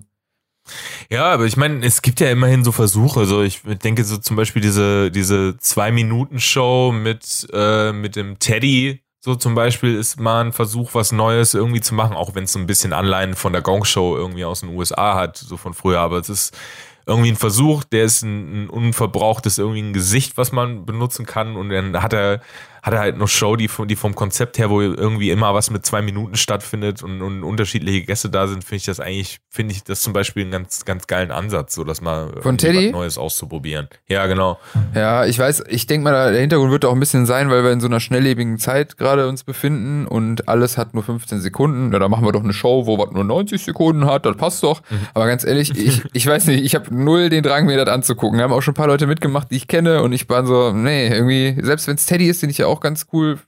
Ja, aber ich meine, es gibt ja immerhin so Versuche. So, ich denke so zum Beispiel diese, diese Zwei-Minuten-Show mit, äh, mit dem Teddy. So zum Beispiel ist mal ein Versuch, was Neues irgendwie zu machen, auch wenn es so ein bisschen Anleihen von der Gong-Show irgendwie aus den USA hat, so von früher. Aber es ist irgendwie ein Versuch, der ist ein, ein unverbrauchtes irgendwie ein Gesicht, was man benutzen kann. Und dann hat er, hat er halt eine Show, die, vom- die vom Konzept her, wo irgendwie immer was mit zwei Minuten stattfindet und, und unterschiedliche Gäste da sind, finde ich das eigentlich, finde ich das zum Beispiel einen ganz, ganz geilen Ansatz, so das mal irgendwie
Teddy?
was Neues auszuprobieren. Ja, genau.
Ja, ich weiß, ich denke mal, der Hintergrund wird auch ein bisschen sein, weil wir in so einer schnelllebigen Zeit gerade uns befinden und alles hat nur 15 Sekunden. Ja, da machen wir doch eine Show, wo was nur 90 Sekunden hat, das passt doch. Aber ganz ehrlich, ich, ich weiß nicht, ich habe null den Drang, mir das anzugucken. Wir haben auch schon ein paar Leute mitgemacht, die ich kenne und ich war so, nee, irgendwie, selbst wenn es Teddy ist, den ich ja auch ganz cool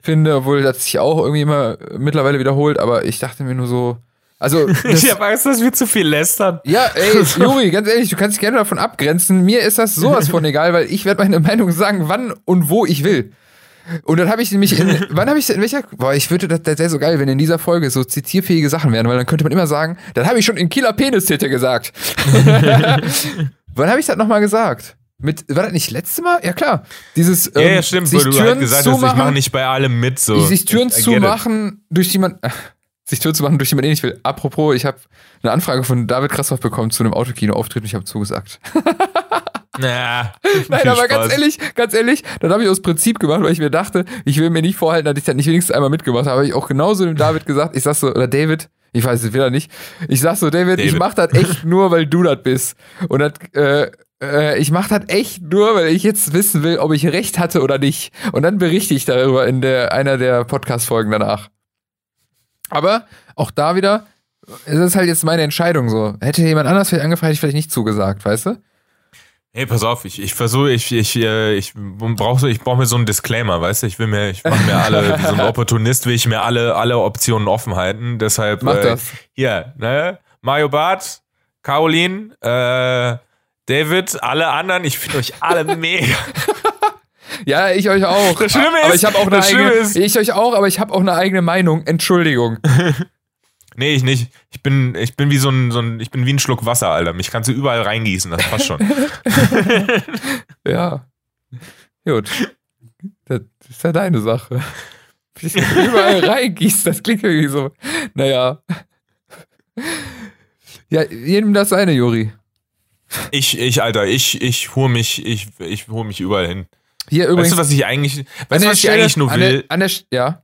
finde, obwohl das sich auch irgendwie immer mittlerweile wiederholt, aber ich dachte mir nur so, also das,
Ich habe Angst, dass wir zu viel lästern.
ja, ey, Juri, ganz ehrlich, du kannst dich gerne davon abgrenzen. Mir ist das sowas von egal, weil ich werde meine Meinung sagen, wann und wo ich will. Und dann habe ich nämlich in, wann habe ich in welcher, boah, ich würde, das, das wäre so geil, wenn in dieser Folge so zitierfähige Sachen wären, weil dann könnte man immer sagen, das habe ich schon in Kieler Penis-Titte gesagt. wann habe ich das nochmal gesagt? Mit, war das nicht letzte Mal? Ja, klar. Dieses,
Ja,
ähm,
ja, stimmt,
sich
wo du
Türen
halt gesagt hast, ich
zumachen,
mache nicht bei allem mit. So.
sich Türen
it.
zumachen, durch die man. Ach, sich Türen zumachen, durch die man eh nicht will. Apropos, ich habe eine Anfrage von David Krassoff bekommen zu einem Autokino-Auftritt und ich habe zugesagt.
Na,
Nein, aber
Spaß.
ganz ehrlich, ganz ehrlich, das habe ich aus Prinzip gemacht, weil ich mir dachte, ich will mir nicht vorhalten, dass ich das nicht wenigstens einmal mitgemacht habe. Habe ich auch genauso dem David gesagt, ich sag so, oder David, ich weiß es wieder nicht, ich sag so, David, ich
David.
mach das echt nur, weil du das bist. Und das, äh, äh, ich mach das echt nur, weil ich jetzt wissen will, ob ich recht hatte oder nicht. Und dann berichte ich darüber in der, einer der Podcast-Folgen danach. Aber auch da wieder, es ist halt jetzt meine Entscheidung so. Hätte jemand anders vielleicht angefragt, hätte ich vielleicht nicht zugesagt, weißt du?
Hey, pass auf, ich, ich versuche, ich, ich, äh, ich brauche ich brauch mir so einen Disclaimer, weißt du? Ich will mir, ich mache mir alle, wie so ein Opportunist will ich mir alle, alle Optionen offen halten. Deshalb,
Mach
äh,
das.
hier, ne? Mario Barth, Caroline, äh, David, alle anderen, ich finde euch alle mega.
Ja, ich euch auch.
Das Schlimme
aber
ist-
ich habe auch eine eigene,
ist-
ich euch auch, aber ich habe auch eine eigene Meinung. Entschuldigung.
Nee, ich nicht. Ich bin, ich bin wie so ein, so ein, ich bin wie ein Schluck Wasser, Alter. Mich kannst du überall reingießen, das passt schon.
Ja. Gut. Das ist ja deine Sache. Du überall reingießt, das klingt irgendwie so. Naja. Ja, jedem das seine, Juri.
Ich, ich, Alter, ich, ich hole mich, ich, ich hole mich überall hin.
Hier übrigens.
Weißt du, was ich eigentlich,
an
weißt du, was ich
Stelle-
eigentlich nur
an
will?
Der, an der, ja.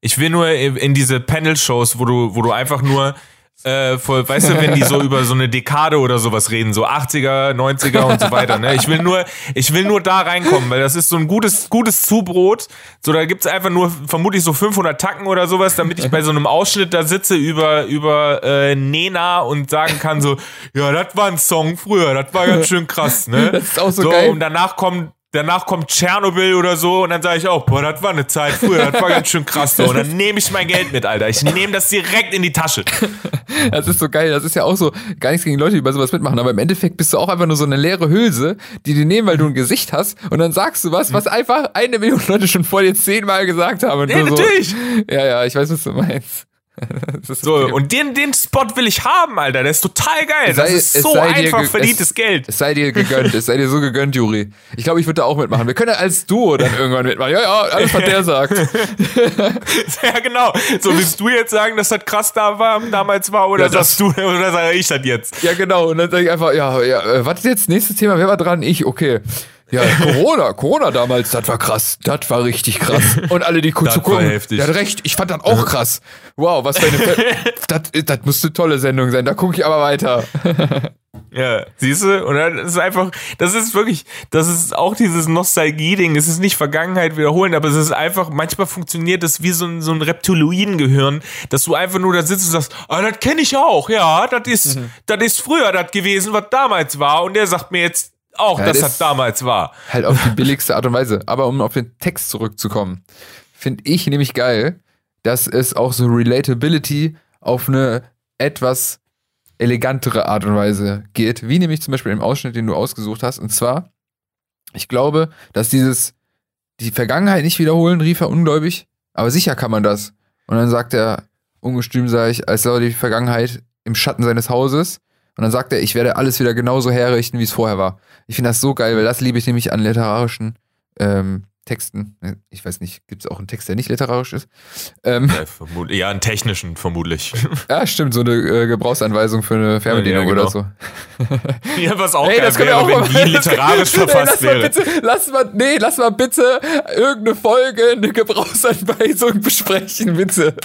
Ich will nur in diese Panel-Shows, wo du, wo du einfach nur, äh, voll, weißt du, wenn die so über so eine Dekade oder sowas reden, so 80er, 90er und so weiter, ne? Ich will nur, ich will nur da reinkommen, weil das ist so ein gutes, gutes Zubrot. So, da gibt's einfach nur vermutlich so 500 Tacken oder sowas, damit ich bei so einem Ausschnitt da sitze über, über, äh, Nena und sagen kann so, ja, das war ein Song früher, das war ganz schön krass, ne?
Das ist auch so geil.
Und danach kommt, danach kommt Tschernobyl oder so und dann sage ich auch, boah, das war eine Zeit früher, das war ganz schön krass so. Und dann nehme ich mein Geld mit, Alter. Ich nehme das direkt in die Tasche.
Das ist so geil. Das ist ja auch so, gar nichts gegen Leute, die bei sowas mitmachen, aber im Endeffekt bist du auch einfach nur so eine leere Hülse, die die nehmen, weil du ein Gesicht hast und dann sagst du was, was einfach eine Million Leute schon vor dir zehnmal gesagt haben. Und
Nee,
du so,
natürlich.
Ja, ja, ich weiß, was du meinst. Das ist
So,
okay.
und den, den Spot will ich haben, Alter. Der ist total geil. Das
sei-
ist
es
so einfach verdientes
es-
Geld.
Es sei dir gegönnt, es sei dir so gegönnt, Juri. Ich glaube, ich würde da auch mitmachen. Wir können ja als Duo dann irgendwann mitmachen. Ja, ja, alles, was der sagt.
Ja, genau. So willst du jetzt sagen, dass das krass da war, damals war, oder
Ja, das-
sagst du, oder sage ich das jetzt?
Ja, genau. Und dann sage ich einfach, ja, ja, äh, was ist jetzt nächstes Thema? Wer war dran? Ich, okay. Ja, Corona, Corona damals, das war krass. Das war richtig krass. Und alle, die kurz zu gucken,
heftig.
der hat recht, ich fand das auch krass. Wow, was für eine. Das, das muss eine tolle Sendung sein, da gucke ich aber weiter.
Ja, siehst du? Und dann ist einfach, das ist wirklich, das ist auch dieses Nostalgie-Ding. Es ist nicht Vergangenheit wiederholen, aber es ist einfach, manchmal funktioniert das wie so ein, so ein Reptiloiden-Gehirn, dass du einfach nur da sitzt und sagst, ah, das kenne ich auch, ja, das ist, mhm. das ist früher das gewesen, was damals war. Und der sagt mir jetzt auch, ja, das, das damals war.
Halt auf die billigste Art und Weise. Aber um auf den Text zurückzukommen, finde ich nämlich geil, dass es auch so Relatability auf eine etwas elegantere Art und Weise geht, wie nämlich zum Beispiel im Ausschnitt, den du ausgesucht hast. Und zwar, ich glaube, dass dieses, die Vergangenheit nicht wiederholen, rief er ungläubig, aber sicher kann man das. Und dann sagt er, ungestüm sage ich, als sei die Vergangenheit im Schatten seines Hauses. Und dann sagt er, ich werde alles wieder genauso herrichten, wie es vorher war. Ich finde das so geil, weil das liebe ich nämlich an literarischen ähm, Texten. Ich weiß nicht, gibt es auch einen Text, der nicht literarisch ist?
Ähm, ja, ja, einen technischen vermutlich.
Ja, stimmt, so eine äh, Gebrauchseinweisung für eine Fernbedienung ja, genau. oder so.
Ja, was auch hey, das wäre, auch wenn die literarisch verfasst
hey,
wäre.
Bitte, lass mal, nee, lass mal bitte irgendeine Folge, eine Gebrauchsanweisung besprechen, bitte.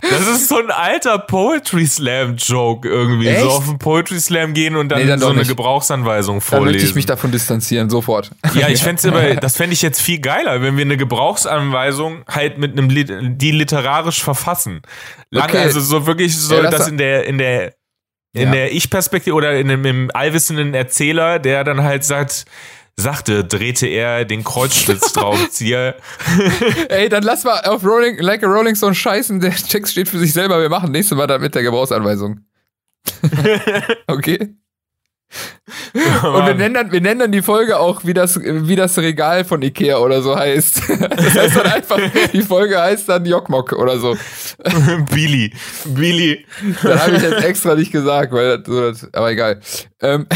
Das ist so ein alter Poetry Slam Joke irgendwie. Echt? So auf einen Poetry Slam gehen und dann, nee, dann so eine nicht. Gebrauchsanweisung vorlesen. Dann möchte
ich mich davon distanzieren, sofort.
Ja, ich fände aber, das fände ich jetzt viel geiler, wenn wir eine Gebrauchsanweisung halt mit einem, die literarisch verfassen. Lange, okay. also so wirklich so, ja, das dass in der, in der, in ja. der Ich-Perspektive oder in einem, im allwissenden Erzähler, der dann halt sagt, sagte, drehte er den Kreuzschlitzschraubenzieher.
Ey, dann lass mal auf Rolling, Like a Rolling Stone scheißen. Der Text steht für sich selber. Wir machen nächstes Mal dann mit der Gebrauchsanweisung. okay? Und wir nennen, dann, wir nennen dann die Folge auch, wie das, wie das Regal von Ikea oder so heißt. Das heißt dann einfach, die Folge heißt dann Jokmok oder so.
Billy. Billy.
Dann habe ich jetzt extra nicht gesagt, weil das, aber egal. Ähm,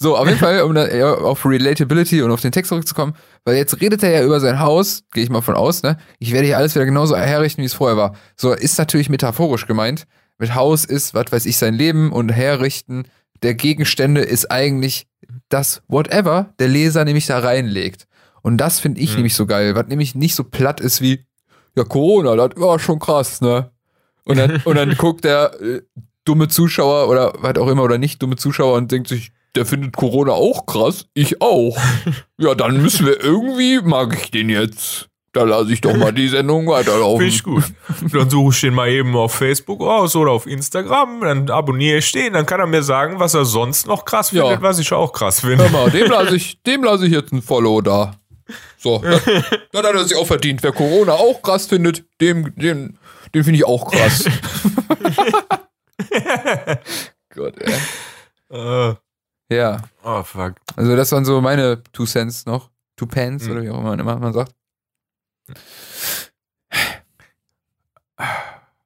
so, auf jeden Fall, um da, auf Relatability und auf den Text zurückzukommen, weil jetzt redet er ja über sein Haus, gehe ich mal von aus, ne? Ich werde hier alles wieder genauso herrichten, wie es vorher war. So, ist natürlich metaphorisch gemeint. Mit Haus ist, was weiß ich, sein Leben und herrichten der Gegenstände ist eigentlich das Whatever der Leser nämlich da reinlegt. Und das finde ich mhm. nämlich so geil, was nämlich nicht so platt ist wie, ja, Corona, das war schon krass, ne? Und dann, und dann guckt der äh, dumme Zuschauer oder was auch immer oder nicht dumme Zuschauer und denkt sich, der findet Corona auch krass, ich auch. Ja, dann müssen wir irgendwie, mag ich den jetzt. Da lasse ich doch mal die Sendung weiterlaufen.
Finde ich gut. Dann suche ich den mal eben auf Facebook aus oder auf Instagram, dann abonniere ich den, dann kann er mir sagen, was er sonst noch krass findet, ja. was ich auch krass finde.
Hör mal, dem lasse ich, dem lasse ich jetzt ein Follow da. So, dann, dann hat er sich auch verdient. Wer Corona auch krass findet, dem, dem, den finde ich auch krass. Gott, ey. Uh. Ja.
Oh, fuck.
Also, das waren so meine Two Cents noch. Two Pence mhm. oder wie auch immer man, man sagt.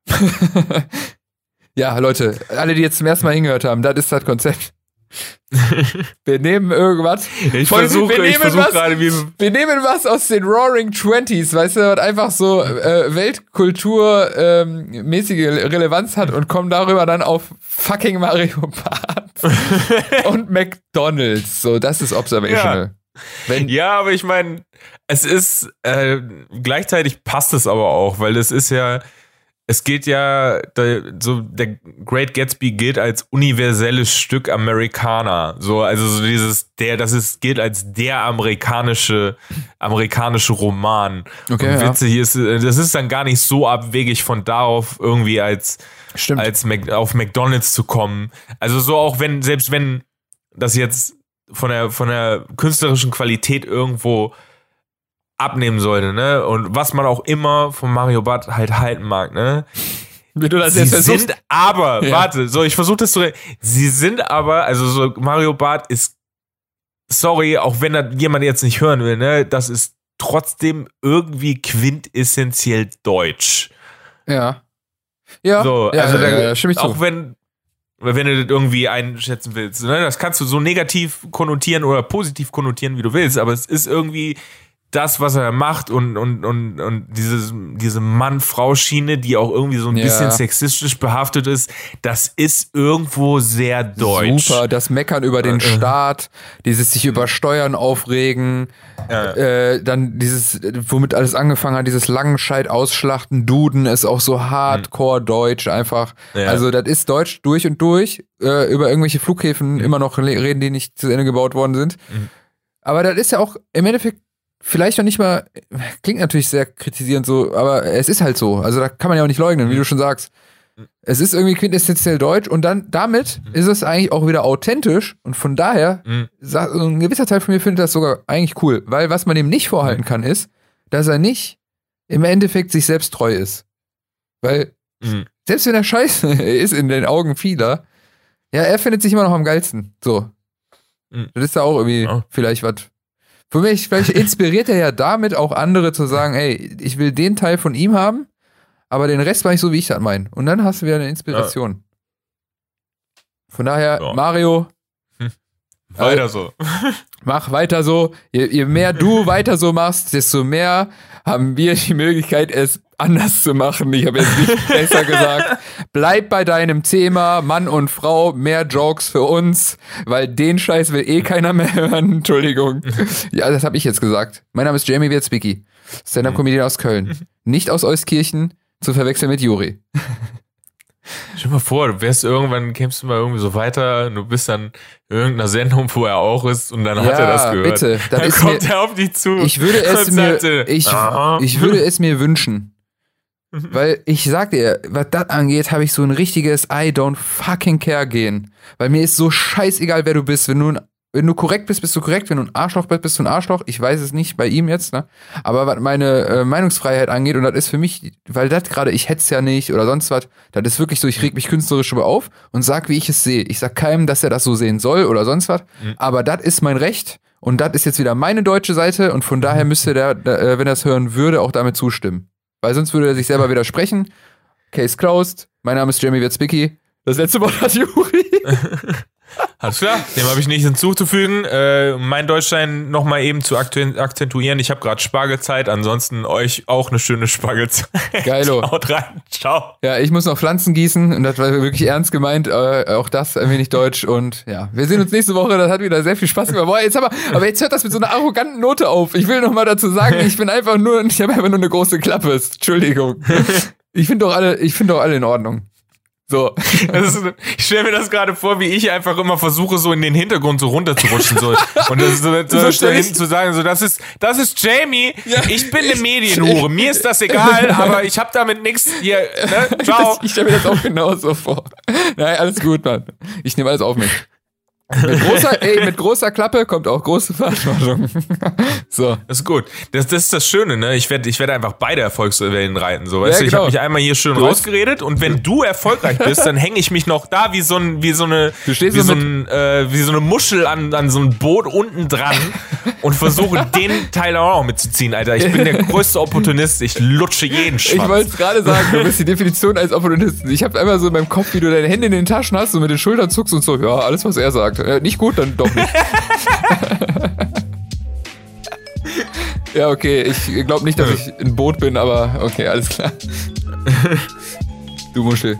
ja, Leute, alle, die jetzt zum ersten Mal hingehört haben, das ist das Konzept. Wir nehmen irgendwas.
Ich versuche versuch gerade wie.
Wir nehmen was aus den Roaring Twenties, weißt du, was einfach so äh, Weltkultur-mäßige ähm, Relevanz hat und kommen darüber dann auf fucking Mario Bart und McDonalds. So, das ist observational.
Ja. Wenn ja, aber ich meine, es ist äh, gleichzeitig passt es aber auch, weil es ist ja es gilt ja, der, so der Great Gatsby gilt als universelles Stück Amerikaner. So, also so dieses, der, das ist, gilt als der amerikanische, amerikanische Roman. Okay, Und witzig ja. ist, das ist dann gar nicht so abwegig von darauf irgendwie als, Stimmt. als Mac, auf McDonalds zu kommen. Also so auch wenn, selbst wenn das jetzt von der, von der künstlerischen Qualität irgendwo abnehmen sollte, ne? Und was man auch immer von Mario Bart halt halten mag, ne?
Wie du das
sie
jetzt
versuchst. sind aber, ja. warte, so, ich versuche das zu, sie sind aber, also so Mario Bart ist, sorry, auch wenn das jemand jetzt nicht hören will, ne? Das ist trotzdem irgendwie quintessentiell deutsch.
Ja. Ja.
So,
ja,
also
ja, ja, ja,
ich auch zu. wenn, wenn du das irgendwie einschätzen willst, ne? Das kannst du so negativ konnotieren oder positiv konnotieren, wie du willst, aber es ist irgendwie, das, was er macht und, und, und, und dieses, diese Mann-Frau-Schiene, die auch irgendwie so ein
Ja.
bisschen sexistisch behaftet ist, das ist irgendwo sehr deutsch.
Super, das Meckern über den Staat, dieses sich über Steuern aufregen, äh, dann dieses, womit alles angefangen hat, dieses Langenscheid ausschlachten, Duden ist auch so hardcore deutsch einfach.
Ja.
Also das ist deutsch durch und durch. Äh, über irgendwelche Flughäfen immer noch reden, die nicht zu Ende gebaut worden sind. Aber das ist ja auch im Endeffekt vielleicht noch nicht mal, klingt natürlich sehr kritisierend so, aber es ist halt so. Also da kann man ja auch nicht leugnen, wie du schon sagst. Es ist irgendwie quintessentiell deutsch und dann damit ist es eigentlich auch wieder authentisch und von daher,
Mhm.
ein gewisser Teil von mir findet das sogar eigentlich cool, weil was man ihm nicht vorhalten kann ist, dass er nicht im Endeffekt sich selbst treu ist. Weil
Mhm.
selbst wenn er scheiße ist in den Augen vieler, ja, er findet sich immer noch am geilsten. So.
Mhm.
Das ist ja auch irgendwie
Ja.
vielleicht was. Für mich, vielleicht inspiriert er ja damit auch andere zu sagen, ey, ich will den Teil von ihm haben, aber den Rest war ich so, wie ich das meine. Und dann hast du wieder eine Inspiration. Von daher,
Ja.
Mario,
Weiter so.
mach weiter so. Je, je mehr du weiter so machst, desto mehr haben wir die Möglichkeit, es anders zu machen. Ich habe jetzt nicht besser gesagt. Bleib bei deinem Thema, Mann und Frau, mehr Jokes für uns, weil den Scheiß will eh keiner mehr hören. Entschuldigung. Ja, das habe ich jetzt gesagt. Mein Name ist Jamie Wierzbicki, Stand-Up-Comedian aus Köln. Nicht aus Euskirchen, zu verwechseln mit Juri.
Stell dir mal vor, du wärst irgendwann, kämst du mal irgendwie so weiter, und du bist dann in irgendeiner Sendung, wo er auch ist, und dann hat
Ja,
er das gehört.
bitte.
Dann
ist
kommt
mir-
er auf dich zu.
Ich würde es mir,
sagte,
ich,
"Ah."
ich würde es mir wünschen. Weil ich sag dir, was das angeht, habe ich so ein richtiges I don't fucking care gehen. Weil mir ist so scheißegal, wer du bist. Wenn du, ein, wenn du korrekt bist, bist du korrekt. Wenn du ein Arschloch bist, bist du ein Arschloch. Ich weiß es nicht bei ihm jetzt, ne? Aber was meine äh, Meinungsfreiheit angeht, und das ist für mich, weil das gerade, ich hetz ja nicht oder sonst was, das ist wirklich so, ich reg mich künstlerisch über auf und sag, wie ich es sehe. Ich sag keinem, dass er das so sehen soll oder sonst was. Aber das ist mein Recht. Und das ist jetzt wieder meine deutsche Seite und von daher müsste der, der äh, wenn er es hören würde, auch damit zustimmen. Weil sonst würde er sich selber widersprechen. Case closed. Mein Name ist Jamie Wierzbicki. Das letzte Wort hat Juri.
Alles klar, dem habe ich nichts hinzuzufügen. Äh, mein Deutschschein nochmal eben zu akzentuieren. Ich habe gerade Spargelzeit, ansonsten euch auch eine schöne Spargelzeit.
Geilo.
Haut rein, ciao.
Ja, ich muss noch Pflanzen gießen und das war wirklich ernst gemeint. Äh, auch das ein wenig deutsch und ja, wir sehen uns nächste Woche. Das hat wieder sehr viel Spaß gemacht. Boah, jetzt aber, aber jetzt hört das mit so einer arroganten Note auf. Ich will noch mal dazu sagen, ich bin einfach nur, ich habe einfach nur eine große Klappe. Entschuldigung. Ich finde doch alle, ich finde doch alle in Ordnung. So.
Das ist, ich stelle mir das gerade vor, wie ich einfach immer versuche, so in den Hintergrund so runterzurutschen. So. Und das ist so, so,
So
hinten zu sagen, so, das ist, das ist Jamie,
Ja.
ich bin eine Medienhure, mir ist das egal, aber ich habe damit nichts hier, ne? Ciao.
Das, ich stelle mir das auch genauso vor. Nein, alles gut, Mann. Ich nehme alles auf mich. Mit großer, ey, mit großer Klappe kommt auch große Verantwortung. so.
Das ist gut. Das, das ist das Schöne, ne? Ich werde ich werd einfach beide Erfolgswellen reiten. So, weißt
Ja,
du, ich
genau.
habe mich einmal hier schön
Du
rausgeredet und wenn du erfolgreich bist, dann hänge ich mich noch da wie so, ein, wie so eine, wie
so
ein, äh, wie so eine Muschel an, an so einem Boot unten dran und versuche den Teil auch noch mitzuziehen, Alter. Ich bin der größte Opportunist. Ich lutsche jeden
Ich
Schwanz.
wollte es gerade sagen, du bist die Definition als Opportunisten. Ich habe einmal so in meinem Kopf, wie du deine Hände in den Taschen hast und mit den Schultern zuckst und so, ja, alles, was er sagt. Äh, nicht gut, dann doch nicht. ja, okay, ich glaube nicht, dass ich ein Boot bin, aber okay, alles klar. Du Muschel.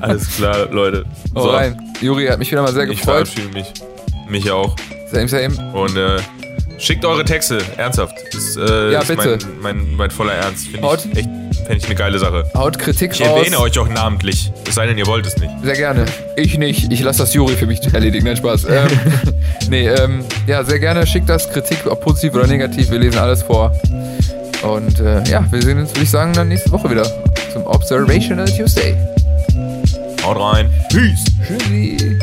Alles klar, Leute.
Hau rein. Juri hat mich wieder mal sehr
ich
gefreut.
verabschiede mich. Mich auch.
Same, same.
Und äh, schickt eure Texte, ernsthaft. Das äh,
Ja,
ist
bitte.
Mein, mein, mein voller Ernst. Finde ich echt fänd ich eine geile Sache.
Haut Kritik
Ich
raus.
erwähne euch auch namentlich. Es sei denn, ihr wollt es nicht.
Sehr gerne. Ich nicht. Ich lasse das Juri für mich erledigen. Nein, Spaß. Ähm, nee, ähm, ja, sehr gerne. Schickt das Kritik, ob positiv oder negativ. Wir lesen alles vor. Und äh, ja, wir sehen uns, würde ich sagen, dann nächste Woche wieder zum Observational Tuesday.
Haut rein. Peace.
Tschüssi.